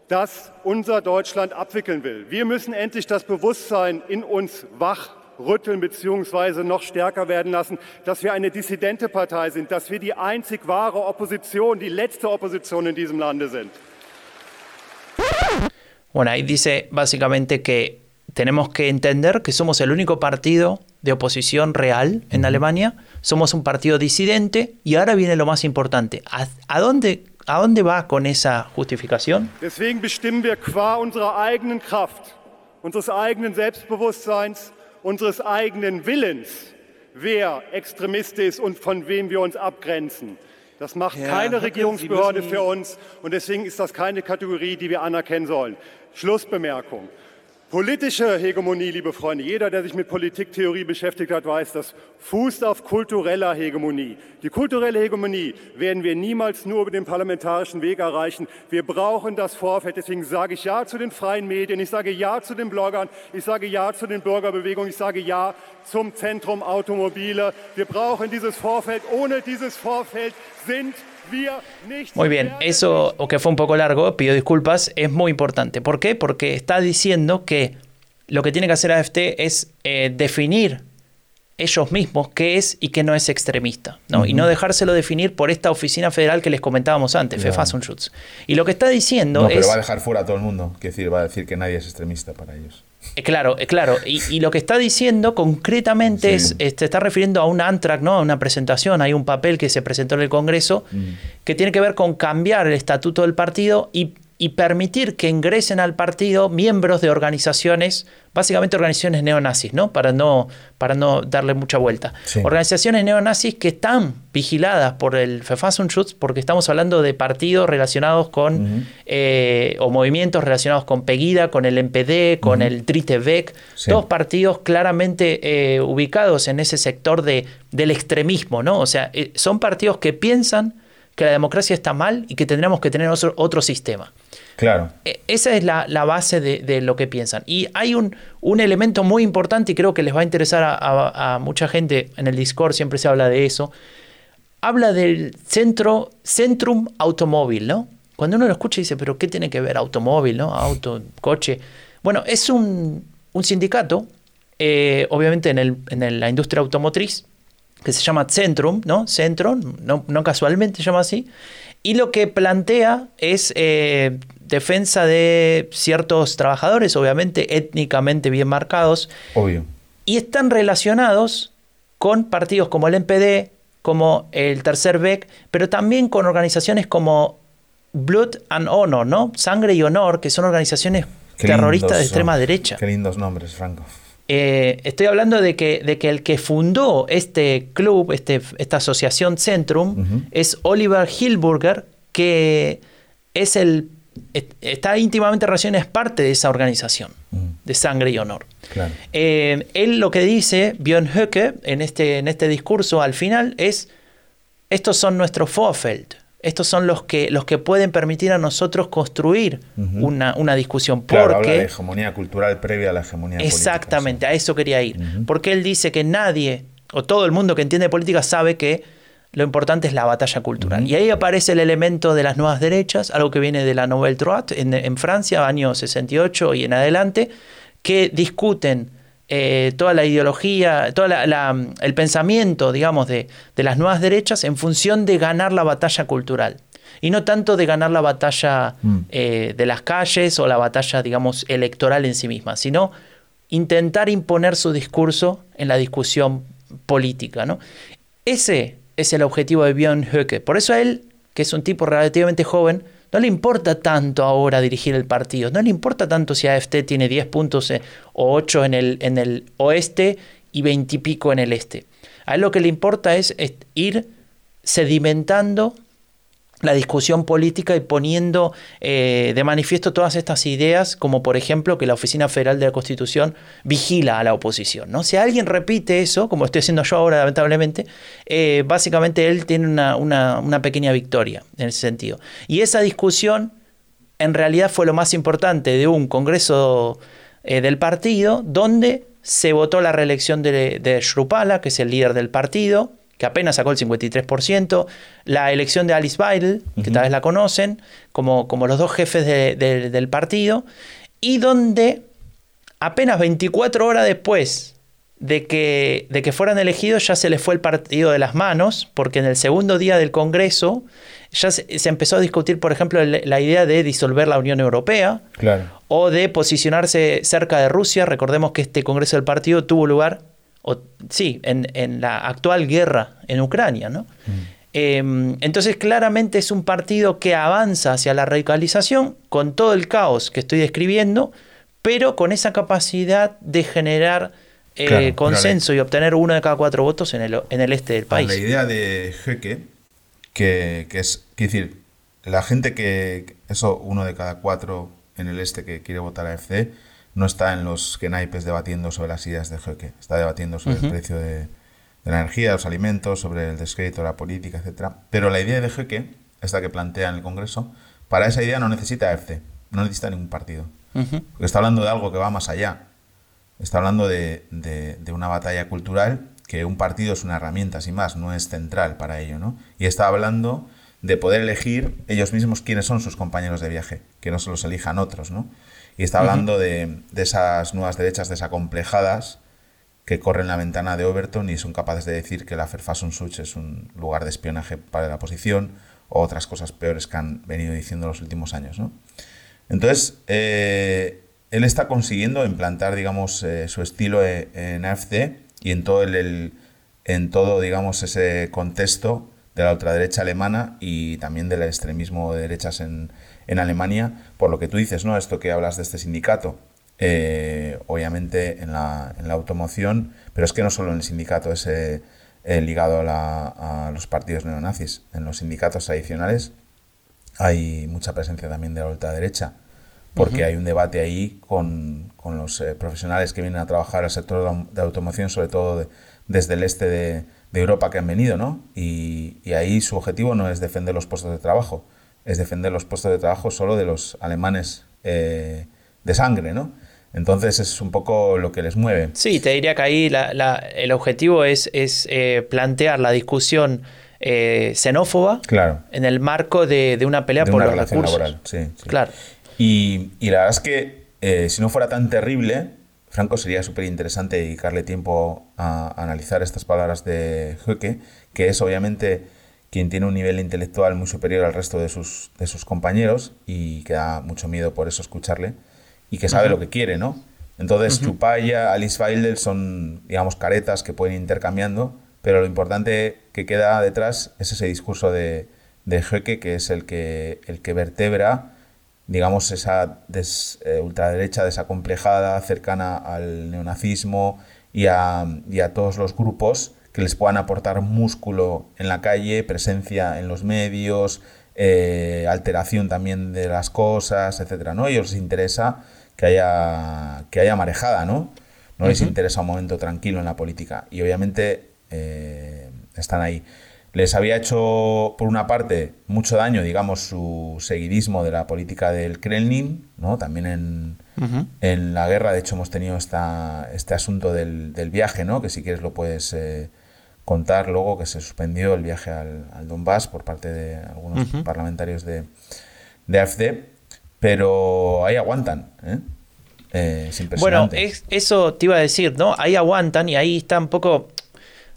das unser Deutschland abwickeln will. Wir müssen endlich das Bewusstsein in uns wachrütteln bzw. noch stärker werden lassen, dass wir eine dissidente Partei sind, dass wir die einzig wahre Opposition, die letzte Opposition in diesem Lande sind. Bueno, ahí dice básicamente que tenemos que entender que somos el único partido de oposición real en Alemania, somos un partido disidente y ahora viene lo más importante. ¿A, dónde, a dónde va con esa justificación? Deswegen bestimmen wir qua unserer eigenen Kraft, unseres eigenen Selbstbewusstseins, unseres eigenen Willens, wer Extremist ist und von wem wir uns abgrenzen. Das macht ja, keine Regierungsbehörde für uns und deswegen ist das keine Kategorie, die wir anerkennen sollen. Schlussbemerkung. Politische Hegemonie, liebe Freunde, jeder, der sich mit Politiktheorie beschäftigt hat, weiß, das fußt auf kultureller Hegemonie. Die kulturelle Hegemonie werden wir niemals nur über den parlamentarischen Weg erreichen. Wir brauchen das Vorfeld. Deswegen sage ich Ja zu den freien Medien, ich sage Ja zu den Bloggern, ich sage Ja zu den Bürgerbewegungen, ich sage Ja zum Zentrum Automobile. Wir brauchen dieses Vorfeld. Ohne dieses Vorfeld sind Muy bien, eso, que fue un poco largo, pido disculpas, es muy importante. ¿Por qué? Porque está diciendo que lo que tiene que hacer AFT es eh, definir ellos mismos qué es y qué no es extremista, ¿no? Y no dejárselo definir por esta oficina federal que les comentábamos antes, yeah. Y lo que está diciendo no, es... pero va a dejar fuera a todo el mundo, que decir, va a decir que nadie es extremista para ellos. Eh, claro, eh, claro. Y, lo que está diciendo concretamente es, este, está refiriendo a un Antrac, ¿no? A una presentación, hay un papel que se presentó en el Congreso mm. que tiene que ver con cambiar el estatuto del partido y y permitir que ingresen al partido miembros de organizaciones, básicamente organizaciones neonazis, ¿no? Para no, para no darle mucha vuelta. Organizaciones neonazis que están vigiladas por el Verfassungsschutz, porque estamos hablando de partidos relacionados con, eh, o movimientos relacionados con Pegida, con el MPD, con el Dritte Weg, todos partidos claramente eh, ubicados en ese sector de, del extremismo, ¿no? O sea, eh, son partidos que piensan que la democracia está mal y que tendríamos que tener otro, otro sistema. Claro. E, esa es la, base de, lo que piensan. Y hay un, un, elemento muy importante y creo que les va a interesar a, mucha gente en el Discord, siempre se habla de eso. Habla del centro, Centrum Automóvil, ¿no? Cuando uno lo escucha dice, pero ¿qué tiene que ver automóvil, ¿no? Auto, coche. Bueno, es un, sindicato, eh, obviamente en, el, en la industria automotriz, que se llama Centrum, ¿no? Centrum, no, no casualmente se llama así. Y lo que plantea es eh, defensa de ciertos trabajadores, obviamente étnicamente bien marcados. Obvio. Y están relacionados con partidos como el NPD, como el Tercer BEC, pero también con organizaciones como Blood and Honor, ¿no? Sangre y Honor, que son organizaciones terrorista de extrema derecha. Qué lindos nombres, Franco. Eh, estoy hablando de que, de que el que fundó este club, este, esta asociación Centrum, es Oliver Hilburger, que es el, está íntimamente relacionado, es parte de esa organización de sangre y honor. Eh, él lo que dice, Björn Höcke, en este, en este discurso al final, es, estos son nuestros Vorfeld, estos son los que, los que pueden permitir a nosotros construir una, una, discusión. Claro, porque, habla de hegemonía cultural previa a la hegemonía Exactamente, a eso quería ir. Porque él dice que nadie, o todo el mundo que entiende política, sabe que lo importante es la batalla cultural. Y ahí aparece el elemento de las nuevas derechas, algo que viene de la Nouvelle Droite en, en Francia, años 68 y en adelante, que discuten eh, toda la ideología, todo el pensamiento, digamos, de, las nuevas derechas en función de ganar la batalla cultural. Y no tanto de ganar la batalla mm. eh, de las calles o la batalla, digamos, electoral en sí misma, sino intentar imponer su discurso en la discusión política. ¿no? Ese es el objetivo de Björn Höcke. Por eso a él, que es un tipo relativamente joven, no le importa tanto ahora dirigir el partido, no le importa tanto si AFT tiene 10 puntos eh, o 8 en el, en el oeste y 20 y pico en el este. A él lo que le importa es ir sedimentando la discusión política y poniendo eh, de manifiesto todas estas ideas, como por ejemplo que la Oficina Federal de la Constitución vigila a la oposición. ¿no? Si alguien repite eso, como estoy haciendo yo ahora lamentablemente, eh, básicamente él tiene una, pequeña victoria en ese sentido. Y esa discusión en realidad fue lo más importante de un Congreso eh, del partido, donde se votó la reelección de, de Shrupala, que es el líder del partido, que apenas sacó el 53%, la elección de Alice Weidel, que tal vez la conocen, como, como los dos jefes del partido, y donde apenas 24 horas después de que, de que fueran elegidos ya se les fue el partido de las manos, porque en el segundo día del Congreso ya se, empezó a discutir, por ejemplo, la idea de disolver la Unión Europea o de posicionarse cerca de Rusia. Recordemos que este Congreso del partido tuvo lugar sí, en, la actual guerra en Ucrania. ¿no? Mm. Em, entonces claramente es un partido que avanza hacia la radicalización con todo el caos que estoy describiendo, pero con esa capacidad de generar eh, consenso y obtener uno de cada cuatro votos en el, en el este del país. La idea de Jeque, que, que es, decir, la gente que, eso, uno de cada cuatro en el este que quiere votar a FC, no está en los naipes debatiendo sobre las ideas de Jeque, está debatiendo sobre el precio de, la energía, los alimentos, sobre el descrédito de la política, etc. Pero la idea de Jeque, esta que plantea en el Congreso, para esa idea no necesita EFC, no necesita ningún partido. Porque está hablando de algo que va más allá. Está hablando de, una batalla cultural que un partido es una herramienta, sin más, no es central para ello. ¿no? Y está hablando de poder elegir ellos mismos quiénes son sus compañeros de viaje, que no se los elijan otros. ¿no? Y está hablando de, esas nuevas derechas desacomplejadas que corren la ventana de Overton y son capaces de decir que la Such es un lugar de espionaje para la oposición o otras cosas peores que han venido diciendo los últimos años. ¿no? Entonces, eh, él está consiguiendo implantar, digamos, eh, su estilo e, en AFC y en todo el, en todo, digamos, ese contexto de la ultraderecha alemana y también del extremismo de derechas en, en Alemania, por lo que tú dices, ¿no? Esto que hablas de este sindicato, eh, obviamente en la, en la, automoción, pero es que no solo en el sindicato es eh, ligado a, los partidos neonazis, en los sindicatos tradicionales hay mucha presencia también de la ultraderecha, porque hay un debate ahí con, con los eh, profesionales que vienen a trabajar al sector de automoción, sobre todo desde el este de, de, Europa que han venido, ¿no? Y, y ahí su objetivo no es defender los puestos de trabajo, es defender los puestos de trabajo solo de los alemanes eh, de sangre, ¿no? Entonces es un poco lo que les mueve. Sí, te diría que ahí el objetivo es, es eh, plantear la discusión eh, xenófoba claro. en el marco de, una pelea por los recursos. Laboral. Sí, Claro. Y, y, la verdad es que si no fuera tan terrible, Franco sería súper interesante dedicarle tiempo a, analizar estas palabras de Höcke, que es obviamente quien tiene un nivel intelectual muy superior al resto de sus, de sus compañeros y que da mucho miedo por eso escucharle y que sabe lo que quiere, ¿no? Entonces, Chupaya, Alice Wilder son, digamos, caretas que pueden ir intercambiando, pero lo importante que queda detrás es ese discurso de, de que es el que, el que vertebra digamos, esa eh, ultraderecha desacomplejada, cercana al neonazismo y a, y a todos los grupos que les puedan aportar músculo en la calle, presencia en los medios, eh, alteración también de las cosas, etcétera, ¿no? Ellos les interesa que haya, que haya marejada, ¿no? No les interesa un momento tranquilo en la política. Y obviamente eh, están ahí. Les había hecho, por una parte, mucho daño, digamos, su seguidismo de la política del Kremlin, ¿no? También en, en la guerra, de hecho, hemos tenido esta, este asunto del, del viaje, ¿no? Que si quieres lo puedes eh, contar luego que se suspendió el viaje al, al Donbass por parte de algunos parlamentarios de, de AFD, pero ahí aguantan. ¿eh? Eh, bueno, eso te iba a decir, ¿no? Ahí aguantan y ahí está un poco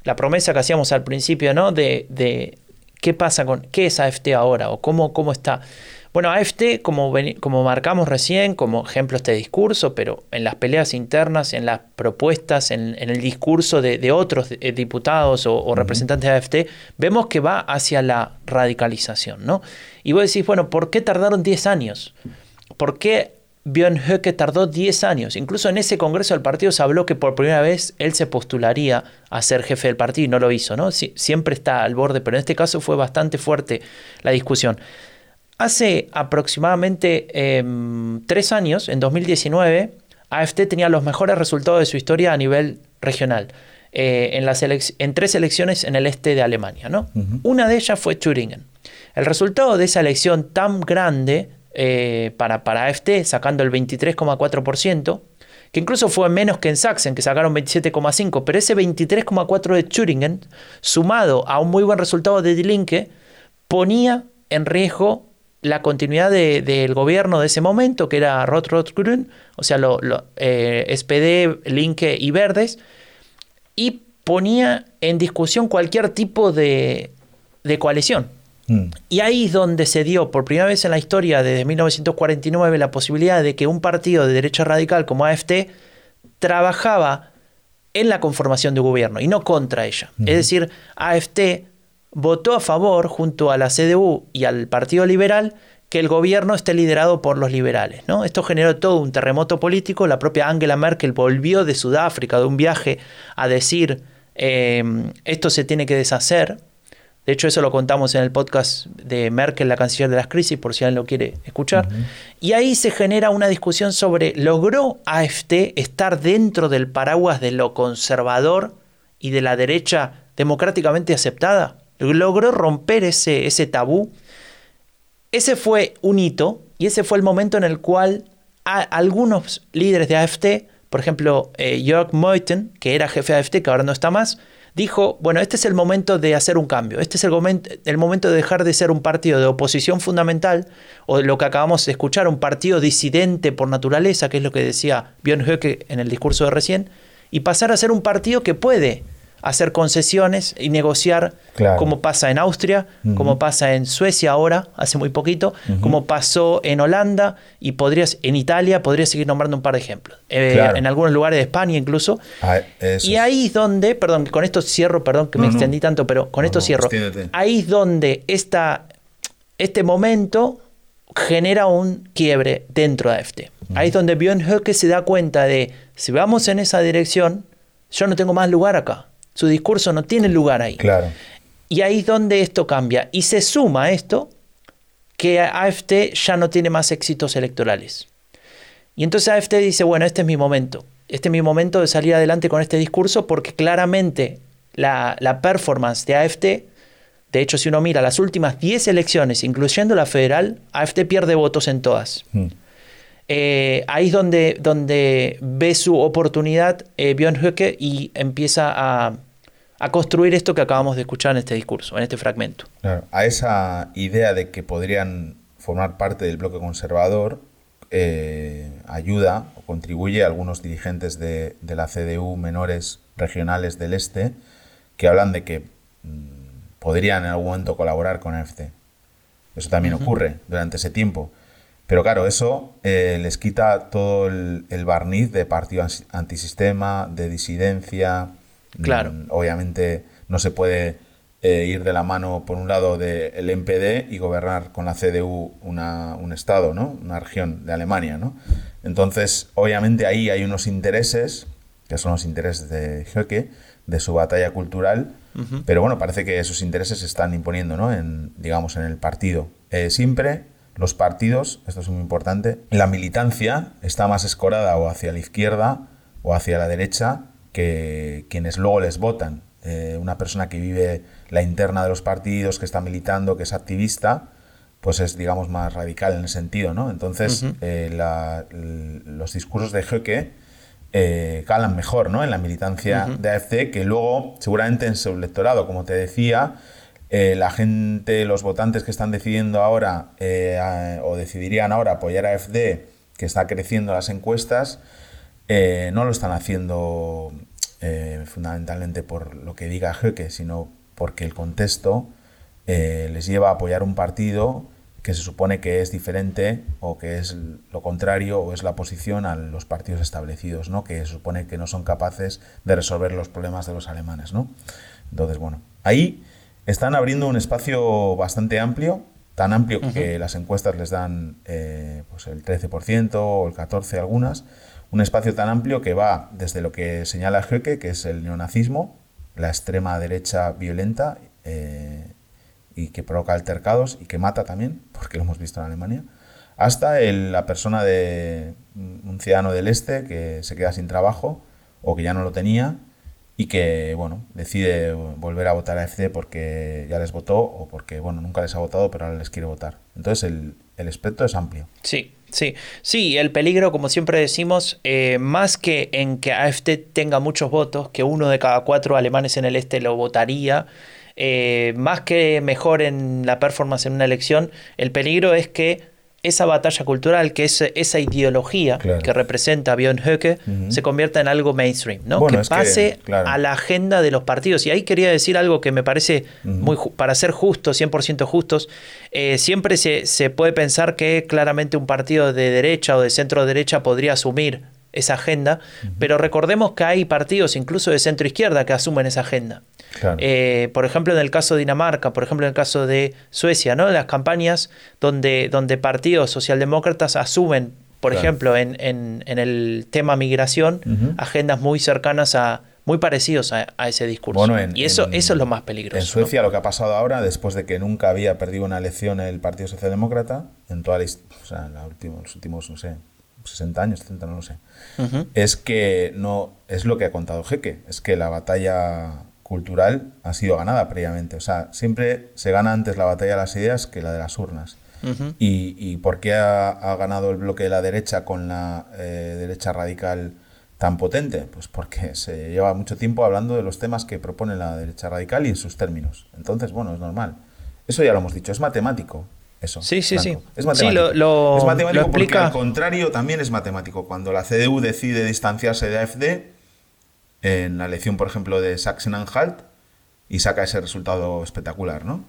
la promesa que hacíamos al principio, ¿no? De, de qué pasa con, qué es AFT ahora o cómo, cómo está. Bueno, AFT, como, como marcamos recién, como ejemplo este discurso, pero en las peleas internas, en las propuestas, en, el discurso de, otros eh, diputados o, representantes de AFT, vemos que va hacia la radicalización, ¿no? Y vos decís, bueno, ¿por qué tardaron 10 años? ¿Por qué Björn tardó 10 años. Incluso en ese congreso del partido se habló que por primera vez él se postularía a ser jefe del partido y no lo hizo, ¿no? siempre está al borde, pero en este caso fue bastante fuerte la discusión. Hace aproximadamente em, tres años, en 2019, AFT tenía los mejores resultados de su historia a nivel regional. Eh, en, las en tres elecciones en el este de Alemania. ¿no? Una de ellas fue Thüringen. El resultado de esa elección tan grande eh, para, para AFT, sacando el 23,4%, que incluso fue menos que en Sachsen, que sacaron 27,5%, pero ese 23,4% de Thüringen, sumado a un muy buen resultado de Die Linke, ponía en riesgo la continuidad del gobierno de ese momento, que era Rot-Rot-Grün, o sea, lo, eh, SPD, Linke y Verdes, y ponía en discusión cualquier tipo de coalición. Mm. Y ahí es donde se dio por primera vez en la historia desde 1949 la posibilidad de que un partido de derecha radical como AFT trabajaba en la conformación de gobierno y no contra ella. Es decir, AFT votó a favor junto a la CDU y al Partido Liberal que el gobierno esté liderado por los liberales. ¿no? Esto generó todo un terremoto político. La propia Angela Merkel volvió de Sudáfrica de un viaje a decir eh, esto se tiene que deshacer de hecho, eso lo contamos en el podcast de Merkel, la canciller de las crisis, por si alguien lo quiere escuchar. Y ahí se genera una discusión sobre, ¿logró AFT estar dentro del paraguas de lo conservador y de la derecha democráticamente aceptada? ¿Logró romper ese, ese tabú? Ese fue un hito y ese fue el momento en el cual algunos líderes de AFT, por ejemplo, eh, Jörg Meuthen, que era jefe de AFT, que ahora no está más, dijo, bueno, este es el momento de hacer un cambio, este es el momento, el momento de dejar de ser un partido de oposición fundamental, o lo que acabamos de escuchar, un partido disidente por naturaleza, que es lo que decía Björn Höcke en el discurso de recién, y pasar a ser un partido que puede hacer concesiones y negociar como pasa en Austria, como pasa en Suecia ahora, hace muy poquito, como pasó en Holanda y podrías, en Italia, podría seguir nombrando un par de ejemplos. Eh, en algunos lugares de España incluso. Ah, y ahí es donde, perdón, con esto cierro, perdón que me extendí tanto, pero con esto cierro. Ahí es donde esta, este momento genera un quiebre dentro de AFT. Ahí es donde Björn Höcke se da cuenta de, si vamos en esa dirección, yo no tengo más lugar acá. Su discurso no tiene lugar ahí. Claro. Y ahí es donde esto cambia. Y se suma a esto que AFT ya no tiene más éxitos electorales. Y entonces AFT dice, bueno, este es mi momento. Este es mi momento de salir adelante con este discurso porque claramente la, performance de AFT, de hecho si uno mira las últimas 10 elecciones, incluyendo la federal, AFT pierde votos en todas. Hmm. Eh, ahí es donde, donde ve su oportunidad eh, Björn Höcke y empieza a, construir esto que acabamos de escuchar en este discurso, en este fragmento. a esa idea de que podrían formar parte del bloque conservador, eh, ayuda o contribuye a algunos dirigentes de, la CDU menores regionales del este que hablan de que mm, podrían en algún momento colaborar con AFT. Eso también ocurre durante ese tiempo. Pero claro, eso eh, les quita todo el, barniz de partido antisistema, de disidencia. Claro. Mm, obviamente no se puede eh, ir de la mano, por un lado, del MPD y gobernar con la CDU una, un estado, ¿no? una región de Alemania. ¿no? Entonces, obviamente ahí hay unos intereses, que son los intereses de Höcke, de su batalla cultural, pero bueno, parece que esos intereses se están imponiendo ¿no? en, digamos, en el partido. Eh, siempre los partidos, esto es muy importante, la militancia está más escorada o hacia la izquierda o hacia la derecha que quienes luego les votan. Eh, una persona que vive la interna de los partidos, que está militando, que es activista, pues es, digamos, más radical en ese sentido, ¿no? Entonces, eh, los discursos de Höcke eh, calan mejor, ¿no? En la militancia de AFC, que luego, seguramente en su electorado, como te decía, la gente, los votantes que están decidiendo ahora o decidirían ahora apoyar a AFD, que está creciendo las encuestas, no lo están haciendo eh, fundamentalmente por lo que diga Höcke, sino porque el contexto eh, les lleva a apoyar un partido que se supone que es diferente o que es lo contrario o es la oposición a los partidos establecidos, ¿no? que se supone que no son capaces de resolver los problemas de los alemanes. ¿no? Entonces, bueno, ahí están abriendo un espacio bastante amplio, tan amplio que las encuestas les dan eh, pues el 13% o el 14% algunas, un espacio tan amplio que va desde lo que señala Höcke, que es el neonazismo, la extrema derecha violenta eh, y que provoca altercados y que mata también, porque lo hemos visto en Alemania, hasta la persona de un ciudadano del este que se queda sin trabajo o que ya no lo tenía y que bueno decide volver a votar a FC porque ya les votó o porque bueno nunca les ha votado pero ahora les quiere votar. Entonces el, el espectro es amplio. Sí, Sí, sí, el peligro, como siempre decimos, eh, más que en que AFD tenga muchos votos, que uno de cada cuatro alemanes en el este lo votaría, eh, más que mejor en la performance en una elección, el peligro es que esa batalla cultural, que es esa ideología que representa Björn Höcke, se convierta en algo mainstream, ¿no? que pase a la agenda de los partidos. Y ahí quería decir algo que me parece, muy para ser justos, 100% justos, eh, siempre se, se puede pensar que claramente un partido de derecha o de centro derecha podría asumir esa agenda, pero recordemos que hay partidos incluso de centro izquierda que asumen esa agenda. Eh, por ejemplo, en el caso de Dinamarca, por ejemplo, en el caso de Suecia, ¿no? Las campañas donde, donde partidos socialdemócratas asumen, por ejemplo, en, en, el tema migración, agendas muy cercanas a, muy parecidos a, ese discurso. y eso, eso es lo más peligroso. En Suecia lo que ha pasado ahora, después de que nunca había perdido una elección el Partido Socialdemócrata, en toda la, o sea, en los últimos, no sé, 60 años, 70, no lo sé, es que no, es lo que ha contado Jeque, es que la batalla cultural ha sido ganada previamente. O sea, siempre se gana antes la batalla de las ideas que la de las urnas. y, y, por qué ha, ganado el bloque de la derecha con la eh, derecha radical tan potente? Pues porque se lleva mucho tiempo hablando de los temas que propone la derecha radical y en sus términos. Entonces, bueno, es normal. Eso ya lo hemos dicho, es matemático. Eso, sí, sí, sí. Es matemático. Sí, lo, es matemático porque al contrario también es matemático. Cuando la CDU decide distanciarse de AFD, en la elección, por ejemplo, de Sachsen-Anhalt y saca ese resultado espectacular, ¿no?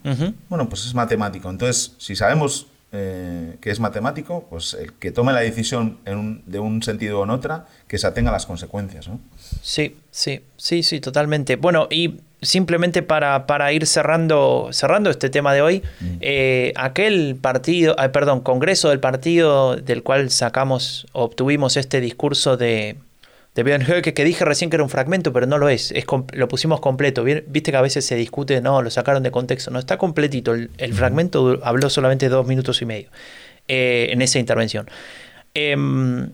Bueno, pues es matemático. Entonces, si sabemos eh, que es matemático, pues el que tome la decisión de un sentido o en otra, que se atenga a las consecuencias, ¿no? Sí, sí, sí, sí, totalmente. Bueno, y simplemente para, para ir cerrando, cerrando este tema de hoy, mm. eh, aquel partido, perdón, congreso del partido del cual sacamos, obtuvimos este discurso de de Björn que dije recién que era un fragmento, pero no lo es, es lo pusimos completo. Viste que a veces se discute, no, lo sacaron de contexto, no, está completito. El, fragmento habló solamente dos minutos y medio eh, en esa intervención. Em,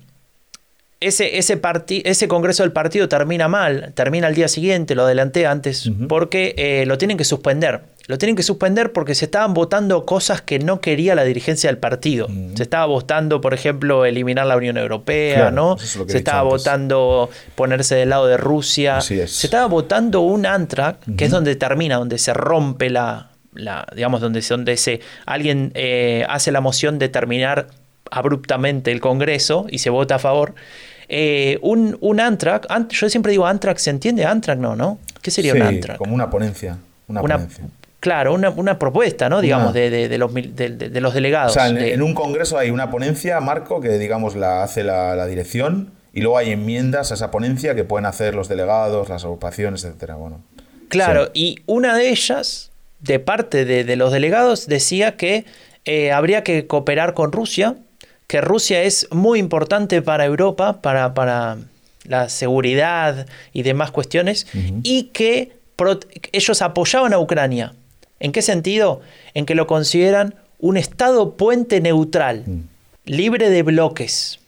ese, ese, ese congreso del partido termina mal, termina al día siguiente, lo adelanté antes, porque eh, lo tienen que suspender. Lo tienen que suspender porque se estaban votando cosas que no quería la dirigencia del partido. Se estaba votando, por ejemplo, eliminar la Unión Europea, ¿no? se estaba votando ponerse del lado de Rusia. Se estaba votando un Antrac, que es donde termina, donde se rompe la, la digamos, donde, donde se, alguien eh, hace la moción de terminar abruptamente el Congreso y se vota a favor. Eh, un, un Antrac, yo siempre digo Antrac, ¿se entiende? Antrac no, ¿no? ¿Qué sería un Antrac? Como una ponencia. Una, ponencia. Claro, una, propuesta, ¿no? Digamos, de, de, los, de, los delegados. O sea, en, un congreso hay una ponencia, Marco, que digamos la hace la, dirección, y luego hay enmiendas a esa ponencia que pueden hacer los delegados, las agrupaciones, etcétera. Bueno. Claro, y una de ellas de parte de, los delegados decía que eh, habría que cooperar con Rusia, que Rusia es muy importante para Europa, para, para la seguridad y demás cuestiones, y que ellos apoyaban a Ucrania. ¿En qué sentido? En que lo consideran un Estado puente neutral, mm. libre de bloques.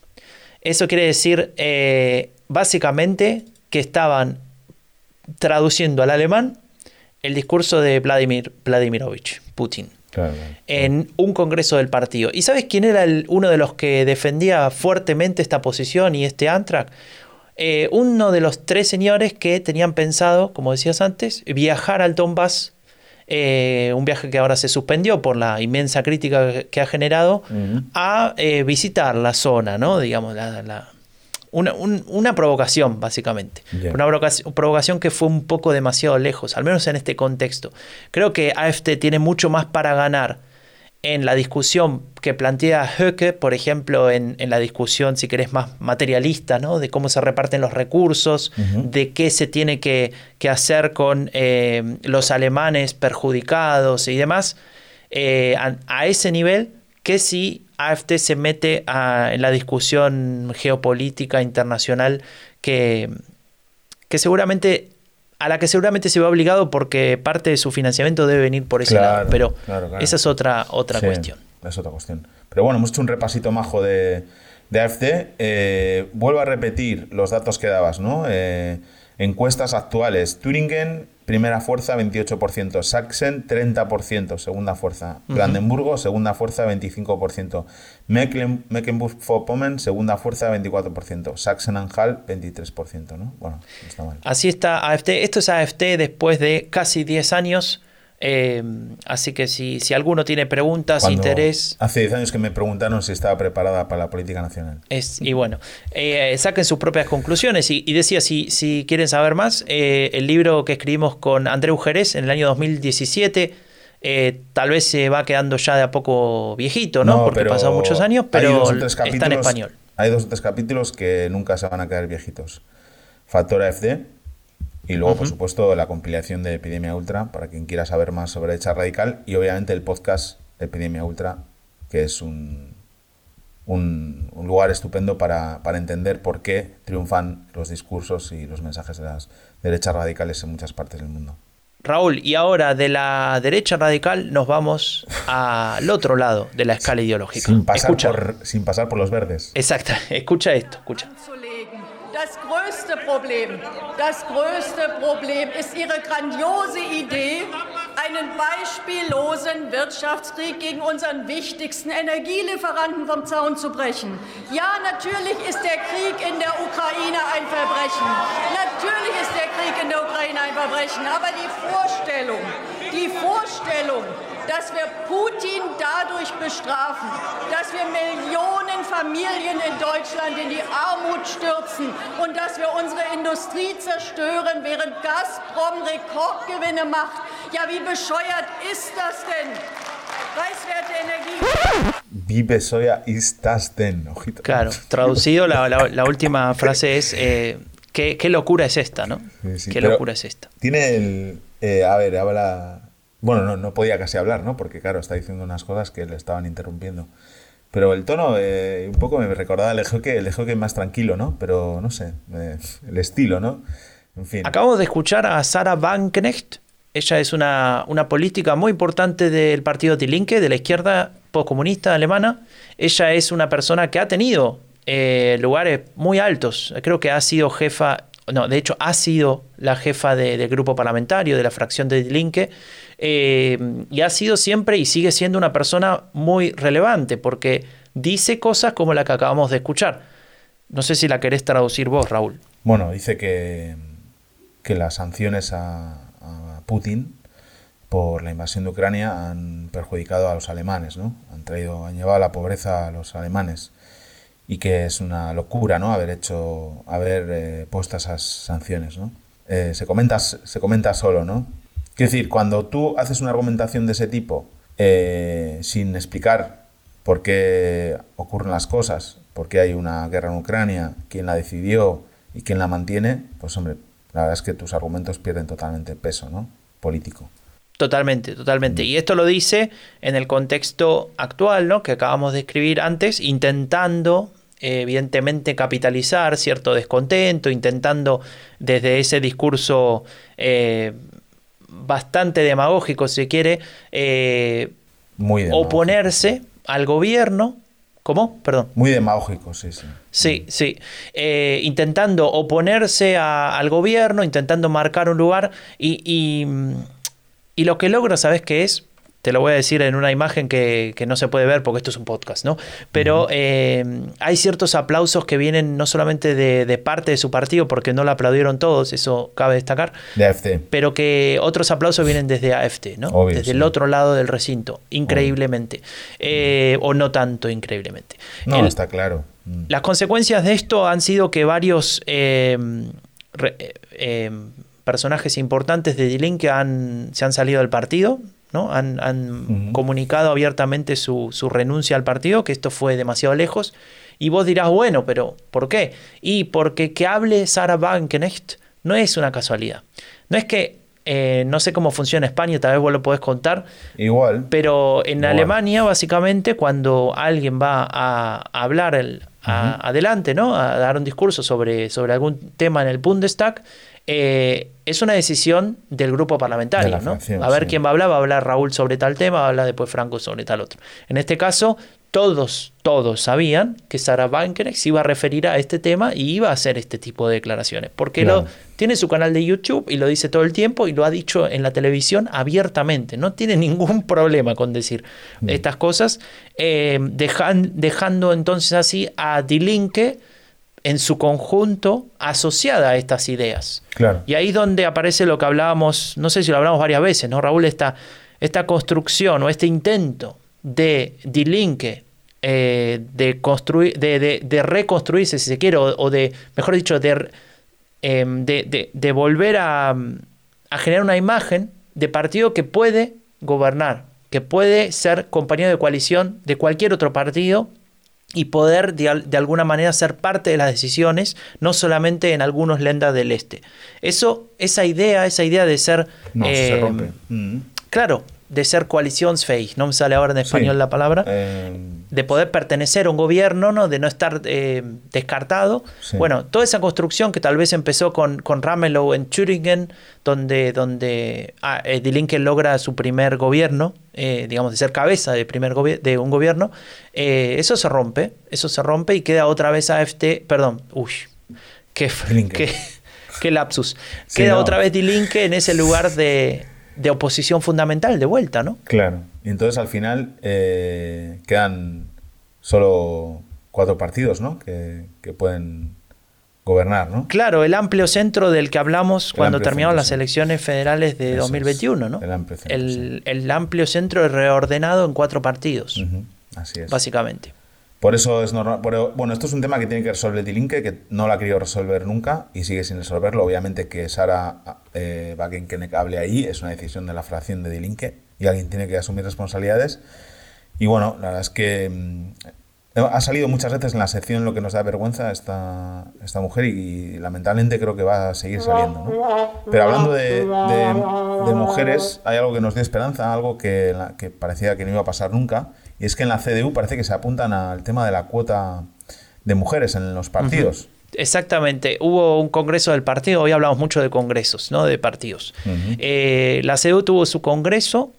Eso quiere decir, eh, básicamente, que estaban traduciendo al alemán el discurso de Vladimir Vladimirovich Putin. En un congreso del partido. ¿Y sabes quién era uno de los que defendía fuertemente esta posición y este Antrac? Eh, uno de los tres señores que tenían pensado, como decías antes, viajar al Donbass, eh, un viaje que ahora se suspendió por la inmensa crítica que ha generado, a eh, visitar la zona, ¿no? Digamos, la, una, provocación, básicamente. Una provocación, que fue un poco demasiado lejos, al menos en este contexto. Creo que AFT tiene mucho más para ganar en la discusión que plantea Höcke, por ejemplo, en, la discusión, si querés, más materialista, ¿no? de cómo se reparten los recursos, de qué se tiene que, hacer con eh, los alemanes perjudicados y demás, eh, a, ese nivel que si AFT se mete en la discusión geopolítica internacional que, que seguramente a la que seguramente se va obligado porque parte de su financiamiento debe venir por ese lado. Pero esa es otra, otra cuestión. Es otra cuestión. Pero bueno, hemos hecho un repasito majo de, de AFD. Eh, vuelvo a repetir los datos que dabas, ¿no? Eh, encuestas actuales. Turingen Primera fuerza 28%, Sachsen 30%, segunda fuerza, Brandenburgo segunda fuerza 25%, Mecklenburg-Vorpommern segunda fuerza 24%, Sachsen-Anhalt 23%, ¿no? Bueno, está mal. Así está AFT, esto es AFT después de casi 10 años eh, así que si, si, alguno tiene preguntas, interés. Hace 10 años que me preguntaron si estaba preparada para la política nacional. Es, y bueno, eh, saquen sus propias conclusiones. Y, decía, si, si quieren saber más, eh, el libro que escribimos con André Jerez en el año 2017. tal vez se va quedando ya de a poco viejito, ¿no? Porque han pasado muchos años, pero está en español. Hay dos o tres capítulos que nunca se van a quedar viejitos. Factor AFD, y luego, por supuesto, la compilación de Epidemia Ultra, para quien quiera saber más sobre derecha radical. Y obviamente el podcast Epidemia Ultra, que es un, un, lugar estupendo para, entender por qué triunfan los discursos y los mensajes de las derechas radicales en muchas partes del mundo. Raúl, y ahora de la derecha radical nos vamos al otro lado de la escala ideológica. Sin pasar, por, sin pasar por los verdes. Exacto, escucha esto, escucha. Das größte Problem, das größte Problem ist Ihre grandiose Idee, einen beispiellosen Wirtschaftskrieg gegen unseren wichtigsten Energielieferanten vom Zaun zu brechen. Ja, natürlich ist der Krieg in der Ukraine ein Verbrechen. Natürlich ist der Krieg in der Ukraine ein Verbrechen. Aber die Vorstellung, die Vorstellung, dass wir Putin dadurch bestrafen, dass wir Millionen Familien in Deutschland in die Armut stürzen und dass wir unsere Industrie zerstören, während Gazprom Rekordgewinne macht. Ja, wie bescheuert ist das denn? Preiswerte Energie. Wie bescheuert ist das denn? Ojito. Claro, traducido, la, la, la última frase es: eh, ¿qué, ¿qué, locura es esta, no? Sí, sí, ¿Qué locura es esta? Tiene el. Eh, a ver, habla bueno, no, no podía casi hablar, ¿no? Porque, claro, está diciendo unas cosas que le estaban interrumpiendo. Pero el tono eh, un poco me recordaba el que el que más tranquilo, ¿no? Pero no sé, eh, el estilo, ¿no? En fin. Acabo de escuchar a Sara Wagenknecht. Ella es una, una política muy importante del partido Die Linke, de la izquierda postcomunista alemana. Ella es una persona que ha tenido eh, lugares muy altos. Creo que ha sido jefa, no, de hecho ha sido la jefa del grupo parlamentario de la fracción de Linke eh, y ha sido siempre y sigue siendo una persona muy relevante porque dice cosas como la que acabamos de escuchar. No sé si la querés traducir vos, Raúl. Bueno, dice que, que las sanciones a, Putin por la invasión de Ucrania han perjudicado a los alemanes, ¿no? Han traído, han llevado a la pobreza a los alemanes y que es una locura, ¿no? Haber hecho, haber eh, puesto esas sanciones, ¿no? Eh, se comenta, se comenta solo, ¿no? Quiero decir, cuando tú haces una argumentación de ese tipo eh, sin explicar por qué ocurren las cosas, por qué hay una guerra en Ucrania, quién la decidió y quién la mantiene, pues hombre, la verdad es que tus argumentos pierden totalmente peso, ¿no? Político. Totalmente, totalmente. Y esto lo dice en el contexto actual, ¿no? Que acabamos de escribir antes, intentando evidentemente capitalizar cierto descontento, intentando desde ese discurso eh, bastante demagógico, si quiere, eh, Muy demagógico. oponerse al gobierno. ¿Cómo? Perdón. Muy demagógico, sí, sí. Sí, sí. Eh, intentando oponerse a- al gobierno, intentando marcar un lugar y, y, y lo que logra, ¿sabes qué es? Te lo voy a decir en una imagen que, que no se puede ver porque esto es un podcast, ¿no? Pero eh, hay ciertos aplausos que vienen no solamente de, de parte de su partido, porque no lo aplaudieron todos, eso cabe destacar, De AFT. pero que otros aplausos vienen desde AFT, ¿no? Obvio, desde sí. el otro lado del recinto, increíblemente. Eh, o no tanto increíblemente. No, El- está claro. Mm. las consecuencias de esto han sido que varios re- eh, personajes importantes de D-Link han, se han salido del partido, ¿no? Han, comunicado abiertamente su, su renuncia al partido, que esto fue demasiado lejos. Y vos dirás, bueno, pero ¿por qué? Y porque que hable Sarah Wagenknecht no es una casualidad. No es que, eh, no sé cómo funciona España, tal vez vos lo podés contar, Igual. pero en Igual. Alemania, básicamente, cuando alguien va a hablar el- a- adelante, ¿no? A dar un discurso sobre, sobre algún tema en el Bundestag, eh, es una decisión del grupo parlamentario, De ¿no? a ver sí. quién va a hablar, va a hablar Raúl sobre tal tema, va a hablar después Franco sobre tal otro. En este caso, todos, todos sabían que Sarah Wagenknecht se iba a referir a este tema y iba a hacer este tipo de declaraciones, porque Claro. lo, tiene su canal de YouTube y lo dice todo el tiempo y lo ha dicho en la televisión abiertamente. No tiene ningún problema con decir estas cosas, eh, dejan- dejando entonces así a Die Linke en su conjunto asociada a estas ideas. Claro. Y ahí es donde aparece lo que hablábamos, no sé si lo hablamos varias veces, ¿no, Raúl? Esta, esta construcción o este intento de Die Linke eh, de, construir, de, de- de reconstruirse, si se quiere, o, o de, mejor dicho, de, eh, de, de- de volver a, a generar una imagen de partido que puede gobernar, que puede ser compañero de coalición de cualquier otro partido y poder de, al- de alguna manera ser parte de las decisiones, no solamente en algunos lendas del este. Eso, esa idea, esa idea de ser No, eh, se rompe. Mm. claro, de ser coalitionsfähig, no me sale ahora en español Sí. la palabra, Eh, de poder pertenecer a un gobierno, ¿no? de no estar eh, descartado. Sí. Bueno, toda esa construcción que tal vez empezó con, con Ramelow en Thüringen, donde, donde ah, eh, Die Linke logra su primer gobierno, eh, digamos, de ser cabeza de, primer de un gobierno, eh, eso se rompe, eso se rompe y queda otra vez AFT, perdón, uy, qué, qué, qué lapsus, Sí, queda no. otra vez Die Linke en ese lugar de, de oposición fundamental, de vuelta, ¿no? Claro. Y entonces al final eh, quedan solo cuatro partidos, ¿no? Que, que pueden gobernar, ¿no? Claro, el amplio centro del que hablamos cuando terminaron centro, las elecciones federales de Eso es, 2021, ¿no? el amplio centro, el, el amplio centro reordenado en cuatro partidos, Ujú, Así es. básicamente. Por eso es normal. pero, bueno, esto es un tema que tiene que resolver Dilinque, que no lo ha querido resolver nunca y sigue sin resolverlo. Obviamente que Sara eh, Wagenknecht hable ahí es una decisión de la fracción de Dilinque y alguien tiene que asumir responsabilidades. Y bueno, la verdad es que mm, ha salido muchas veces en la sección lo que nos da vergüenza esta, esta mujer y, lamentablemente creo que va a seguir saliendo. ¿no? Pero hablando de, de- de mujeres, hay algo que nos dio esperanza, algo que, que parecía que no iba a pasar nunca, y es que en la CDU parece que se apuntan al tema de la cuota de mujeres en los partidos. Exactamente, hubo un congreso del partido, hoy hablamos mucho de congresos, no de partidos. Ujú. Eh, la CDU tuvo su congreso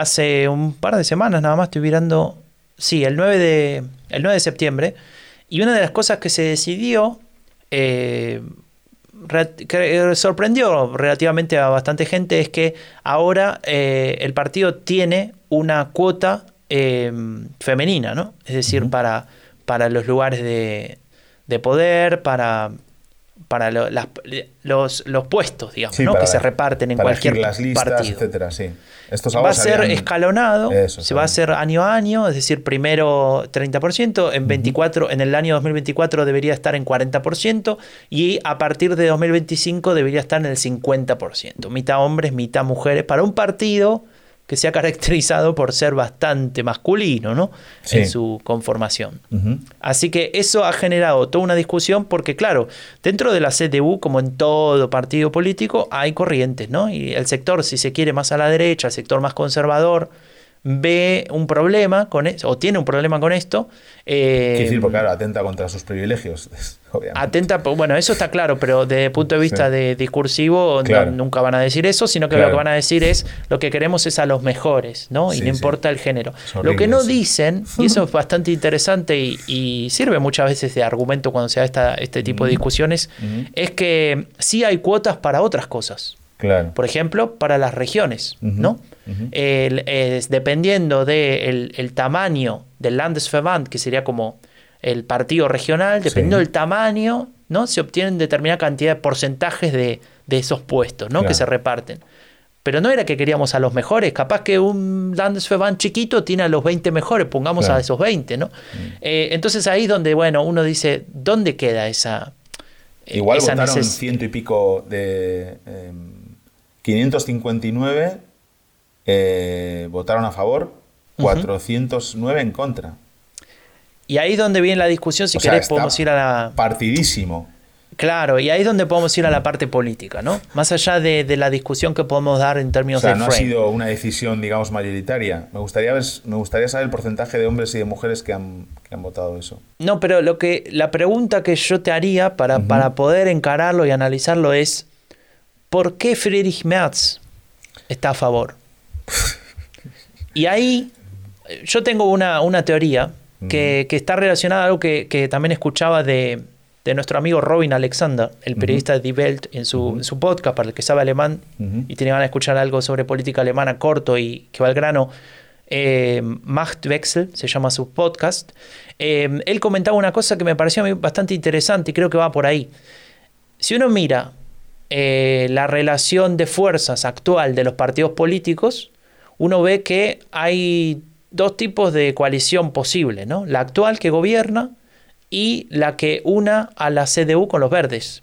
hace un par de semanas, nada más estoy mirando, sí, el 9 de, el 9 de septiembre, y una de las cosas que se decidió, eh, re- que sorprendió relativamente a bastante gente, es que ahora eh, el partido tiene una cuota eh, femenina, ¿no? Es decir, para, para los lugares de, de poder, para, para lo- las- los, los puestos, digamos, Sí, ¿no? que se reparten en para cualquier las listas, partido. etcétera, sí. Estos Va a ser escalonado, Eso, se va a hacer año a año, es decir, primero 30%, en 24, en el año 2024 debería estar en 40% y a partir de 2025 debería estar en el 50%, mitad hombres, mitad mujeres, para un partido que se ha caracterizado por ser bastante masculino, ¿no? Sí. En su conformación. Así que eso ha generado toda una discusión porque, claro, dentro de la CDU, como en todo partido político, hay corrientes, ¿no? Y el sector, si se quiere, más a la derecha, el sector más conservador, ve un problema con eso, o tiene un problema con esto. eh, decir, porque claro, atenta contra sus privilegios, obviamente. Atenta, pues, bueno, eso está claro, pero desde el punto de vista Sí. de discursivo no- nunca van a decir eso, sino que Claro. lo que van a decir es lo que queremos es a los mejores, ¿no? y no sí. importa el género. Lo que no dicen, y eso es bastante interesante y, y sirve muchas veces de argumento cuando se da esta, este tipo de discusiones, es que sí hay cuotas para otras cosas. Claro. Por ejemplo, para las regiones, ¿no? ujú. El- es- dependiendo del el tamaño del Landesverband, que sería como el partido regional, dependiendo Sí. del tamaño, ¿no? Se obtienen determinada cantidad de porcentajes de, de esos puestos, ¿no? Que se reparten. Pero no era que queríamos a los mejores, capaz que un Landesverband chiquito tiene a los 20 mejores, pongamos Claro. Mm. a esos 20, ¿no? Eh, entonces ahí es donde, bueno, uno dice, ¿dónde queda esa... Igual esa votaron ciento y pico de... em, 559 eh, votaron a favor, 409 en contra. Y ahí es donde viene la discusión, si O querés podemos ir a la... Partidísimo. Claro, y ahí es donde podemos ir a la parte política, ¿no? Más allá de, de la discusión que podemos dar en O términos sea, de no ha sido una decisión, digamos, mayoritaria. Me gustaría, ver- me gustaría saber el porcentaje de hombres y de mujeres que han, que han votado eso. No, pero lo que la pregunta que yo te haría para, para poder encararlo y analizarlo es ¿por qué Friedrich Merz está a favor? y ahí yo tengo una, una teoría que, que está relacionada a algo que, que también escuchaba de, de nuestro amigo Robin Alexander, el periodista de Die Welt, en su, en su podcast, para el que sabe alemán y tiene ganas de escuchar algo sobre política alemana corto y que va al grano. eh, Machtwechsel, se llama su podcast. Eh, él comentaba una cosa que me pareció a mí bastante interesante y creo que va por ahí. Si uno mira eh, la relación de fuerzas actual de los partidos políticos, uno ve que hay dos tipos de coalición posible, ¿no? La actual que gobierna y la que una a la CDU con los verdes.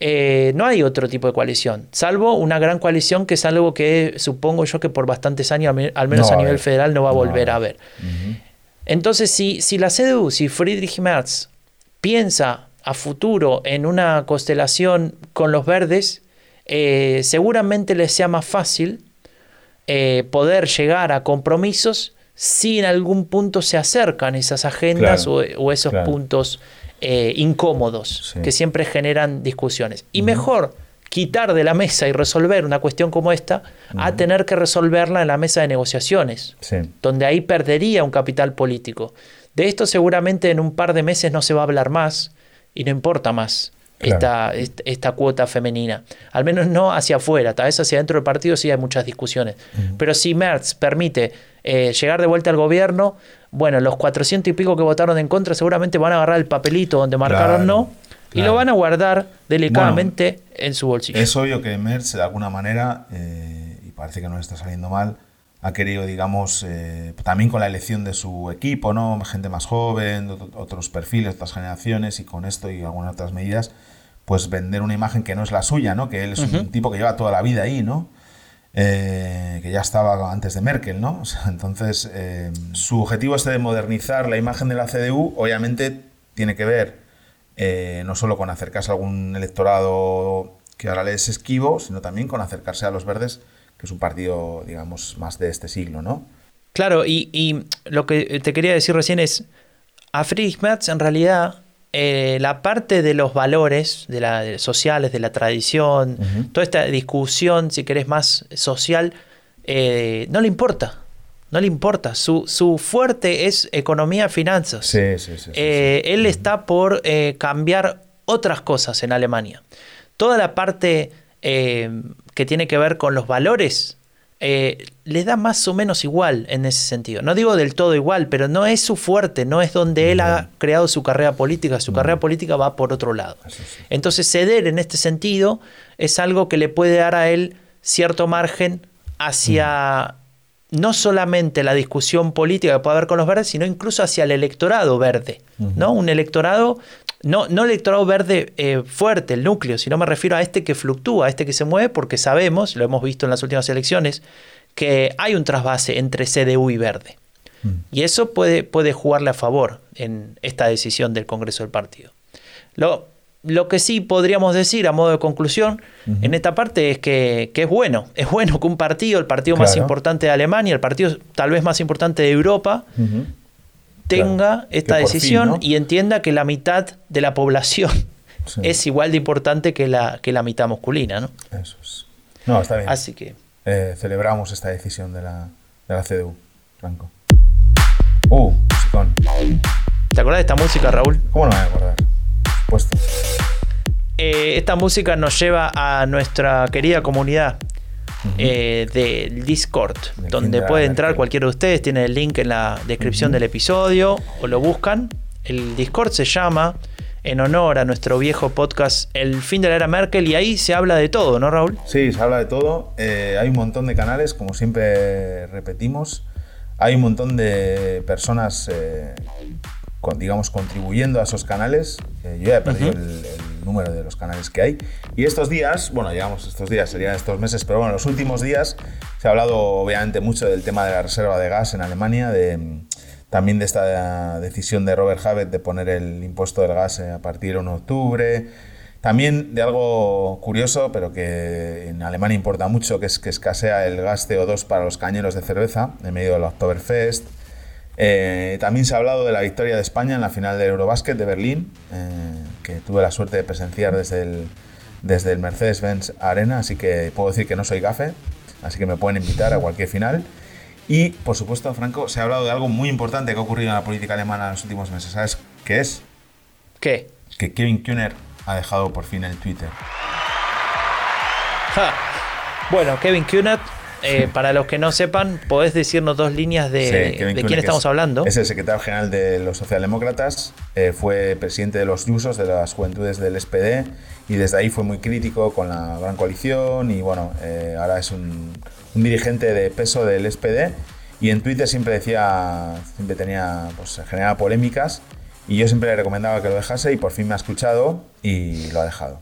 Eh, no hay otro tipo de coalición, salvo una gran coalición que es algo que supongo yo que por bastantes años, al me- al menos No a a nivel federal, no va a No va a volver a haber. haber. Entonces, si, si la CDU, si Friedrich Merz piensa a futuro en una constelación con los verdes, eh, seguramente les sea más fácil eh, poder llegar a compromisos si en algún punto se acercan esas agendas Claro, o, o esos claro. puntos eh, incómodos Sí. que siempre generan discusiones. Y mejor quitar de la mesa y resolver una cuestión como esta a tener que resolverla en la mesa de negociaciones Sí. donde ahí perdería un capital político. De esto seguramente en un par de meses no se va a hablar más y no importa más Claro. esta, esta, cuota femenina. Al menos no hacia afuera, tal vez hacia dentro del partido sí hay muchas discusiones. Pero si Merz permite eh, llegar de vuelta al gobierno, bueno, los 400 y pico que votaron en contra seguramente van a agarrar el papelito donde marcaron Claro, no y claro. lo van a guardar delicadamente en su bolsillo. Es obvio que Merz, de alguna manera, eh, y parece que no le está saliendo mal, ha querido, digamos, eh, también con la elección de su equipo, ¿no? Gente más joven, ot- otros perfiles, otras generaciones, y con esto y algunas otras medidas, pues vender una imagen que no es la suya, ¿no? Que él es un tipo que lleva toda la vida ahí, ¿no? Eh, que ya estaba antes de Merkel, ¿no? O sea, entonces, eh, su objetivo este de modernizar la imagen de la CDU, obviamente tiene que ver no solo con acercarse a algún electorado que ahora le es esquivo, sino también con acercarse a los verdes, que es un partido, digamos, más de este siglo, ¿no? Claro, y, y lo que te quería decir recién es, a Friedrich Merz en realidad eh, la parte de los valores de la, de sociales, de la tradición, toda esta discusión, si querés, más social, eh, no le importa. No le importa. Su, su fuerte es economía, finanzas. Sí, sí, sí. Eh, Él está por cambiar otras cosas en Alemania. Toda la parte que tiene que ver con los valores eh, le da más o menos igual en ese sentido. No digo del todo igual, pero no es su fuerte, no es donde él ha creado su carrera política. Su carrera política va por otro lado. Entonces ceder en este sentido es algo que le puede dar a él cierto margen hacia no solamente la discusión política que puede haber con los verdes, sino incluso hacia el electorado verde, ¿no? Un electorado, no, no electorado verde eh, fuerte, el núcleo, sino me refiero a este que fluctúa, a este que se mueve, porque sabemos, lo hemos visto en las últimas elecciones, que hay un trasvase entre CDU y Verde. Mm. Y eso puede, puede jugarle a favor en esta decisión del Congreso del Partido. Lo, lo que sí podríamos decir a modo de conclusión en esta parte es que, es bueno. Es bueno que un partido, el partido más importante de Alemania, el partido tal vez más importante de Europa, tenga esta decisión y entienda que la mitad de la población es igual de importante que la, que la mitad masculina. ¿no? Eso es. No, está bien. Así que. Eh, celebramos esta decisión de la, de la CDU, Franco. Uh, musicón. ¿Te acuerdas de esta música, Raúl? ¿Cómo no me voy a acordar? Puesto. Eh, esta música nos lleva a nuestra querida comunidad eh, del Discord, donde puede entrar cualquiera de ustedes. Tiene el link en la descripción del episodio o lo buscan. El Discord se llama en honor a nuestro viejo podcast El fin de la era Merkel y ahí se habla de todo, ¿no, Raúl? Sí, se habla de todo. Eh, hay un montón de canales, como siempre repetimos. Hay un montón de personas, digamos, contribuyendo a esos canales. yo ya he perdido el número de los canales que hay. Y estos días, bueno, digamos estos días, serían estos meses, pero bueno, los últimos días se ha hablado obviamente mucho del tema de la reserva de gas en Alemania, de, también de esta decisión de Robert Habeck de poner el impuesto del gas a partir de 1 de octubre. También de algo curioso, pero que en Alemania importa mucho, que es que escasea el gas CO2 para los cañeros de cerveza en medio del Oktoberfest. Eh, también se ha hablado de la victoria de España en la final del Eurobasket de Berlín, eh, que tuve la suerte de presenciar desde el, desde el Mercedes-Benz Arena, así que puedo decir que no soy gafe, así que me pueden invitar a cualquier final. Y, por supuesto, Franco, se ha hablado de algo muy importante que ha ocurrido en la política alemana en los últimos meses. ¿Sabes qué es? ¿Qué? Que Kevin Kühner ha dejado por fin el Twitter. Bueno, Kevin Kühner eh, para los que no sepan, ¿podés decirnos dos líneas de, de quién estamos hablando? Es el secretario general de los socialdemócratas, eh, fue presidente de los Yusos, de las juventudes del SPD, y desde ahí fue muy crítico con la gran coalición, y bueno, eh, ahora es un, dirigente de peso del SPD, y en Twitter siempre decía, siempre tenía, pues generaba polémicas, y yo siempre le recomendaba que lo dejase, y por fin me ha escuchado y lo ha dejado.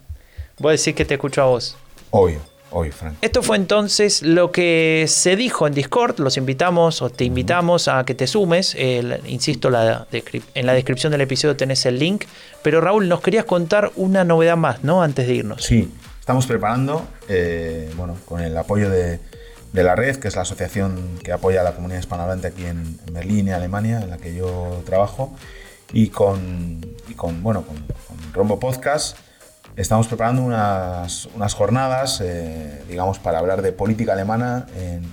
Voy a decir que te escucho a vos. Obvio. Hoy, Frank. Esto fue entonces lo que se dijo en Discord. Los invitamos o te invitamos a que te sumes. insisto, la en la descripción del episodio tenés el link. Pero Raúl, nos querías contar una novedad más, ¿no? Antes de irnos. Sí, estamos preparando, eh, bueno, con el apoyo de, la red, que es la asociación que apoya a la comunidad hispanohablante aquí en, Berlín y Alemania, en la que yo trabajo, y con, con bueno, con, con Rombo Podcast estamos preparando unas, unas jornadas, eh, digamos, para hablar de política alemana en,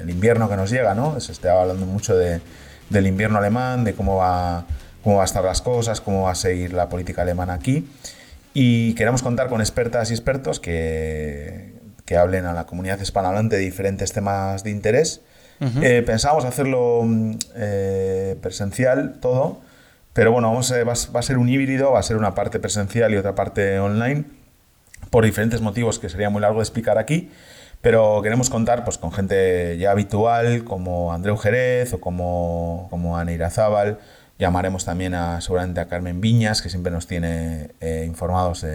el invierno que nos llega, ¿no? Se está hablando mucho de, del invierno alemán, de cómo va, cómo va a estar las cosas, cómo va a seguir la política alemana aquí. Y queremos contar con expertas y expertos que, que hablen a la comunidad hispanohablante de diferentes temas de interés. Eh, pensábamos hacerlo mm, eh, presencial todo, pero bueno, vamos va, a ser un híbrido, va a ser una parte presencial y otra parte online, por diferentes motivos que sería muy largo de explicar aquí. Pero queremos contar pues, con gente ya habitual, como Andreu Jerez o como, como Ana Irazábal, Llamaremos también a, seguramente a Carmen Viñas, que siempre nos tiene eh, informados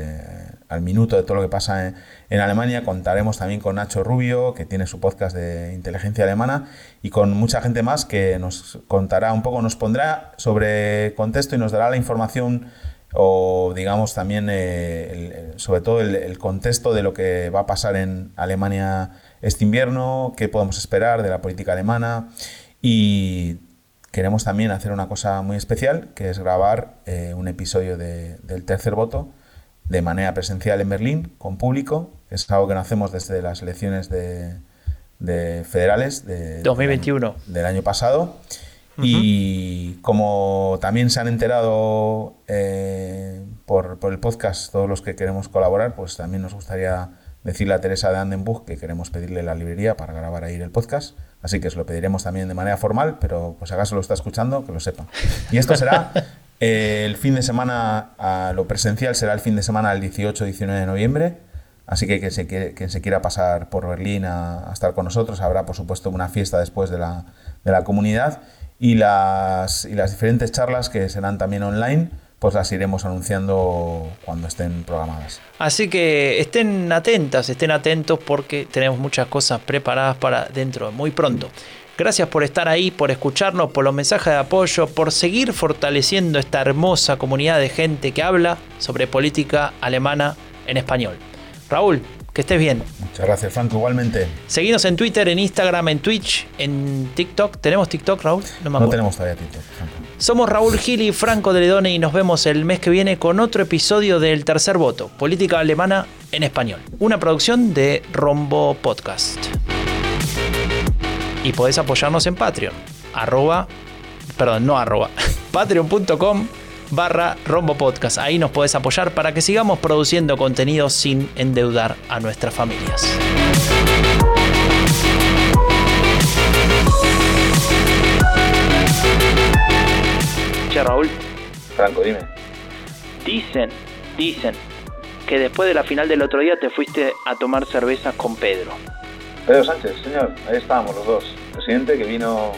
al minuto de todo lo que pasa en, Alemania. Contaremos también con Nacho Rubio, que tiene su podcast de inteligencia alemana, y con mucha gente más que nos contará un poco, nos pondrá sobre contexto y nos dará la información o digamos también eh, sobre todo el, el, contexto de lo que va a pasar en Alemania este invierno, qué podemos esperar de la política alemana y queremos también hacer una cosa muy especial, que es grabar eh, un episodio del tercer voto de manera presencial en Berlín, con público. Es algo que no hacemos desde las elecciones de, federales de 2021 del año, pasado. Y como también se han enterado eh, por, por, el podcast todos los que queremos colaborar, pues también nos gustaría decirle a Teresa de Andenburg que queremos pedirle la librería para grabar ahí el podcast. Así que os lo pediremos también de manera formal, pero pues acaso lo está escuchando, que lo sepa. Y esto será eh, el fin de semana, a lo presencial será el fin de semana del 18-19 de noviembre. Así que quien se, se quiera pasar por Berlín a, estar con nosotros, habrá por supuesto una fiesta después de la, de la comunidad y las, y las diferentes charlas que serán también online pues las iremos anunciando cuando estén programadas. Así que estén atentas, estén atentos porque tenemos muchas cosas preparadas para dentro de muy pronto. Gracias por estar ahí, por escucharnos, por los mensajes de apoyo, por seguir fortaleciendo esta hermosa comunidad de gente que habla sobre política alemana en español. Raúl, que estés bien. Muchas gracias, Franco, igualmente. Seguinos en Twitter, en Instagram, en Twitch, en TikTok. ¿Tenemos TikTok, Raúl? No, me acuerdo. no tenemos todavía TikTok, Franco. Somos Raúl Gil y Franco de Ledone y nos vemos el mes que viene con otro episodio del Tercer Voto, Política Alemana en Español. Una producción de Rombo Podcast. Y podés apoyarnos en Patreon. Arroba, perdón, no arroba, patreon.com barra Rombo Podcast. Ahí nos podés apoyar para que sigamos produciendo contenido sin endeudar a nuestras familias. Raúl. Franco, dime. Dicen, dicen que después de la final del otro día te fuiste a tomar cervezas con Pedro. Pedro Sánchez, señor, ahí estábamos los dos. presidente que vino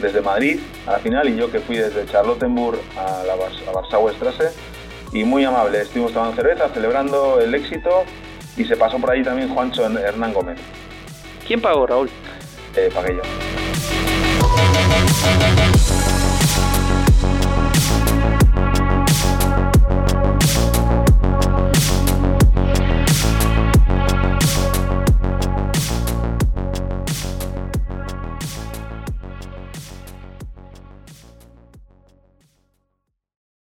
desde Madrid a la final y yo que fui desde Charlottenburg a la a Warsaw Strasse y muy amable, estuvimos tomando cerveza, celebrando el éxito y se pasó por ahí también Juancho Hernán Gómez. ¿Quién pagó, Raúl? Eh, pagué yo.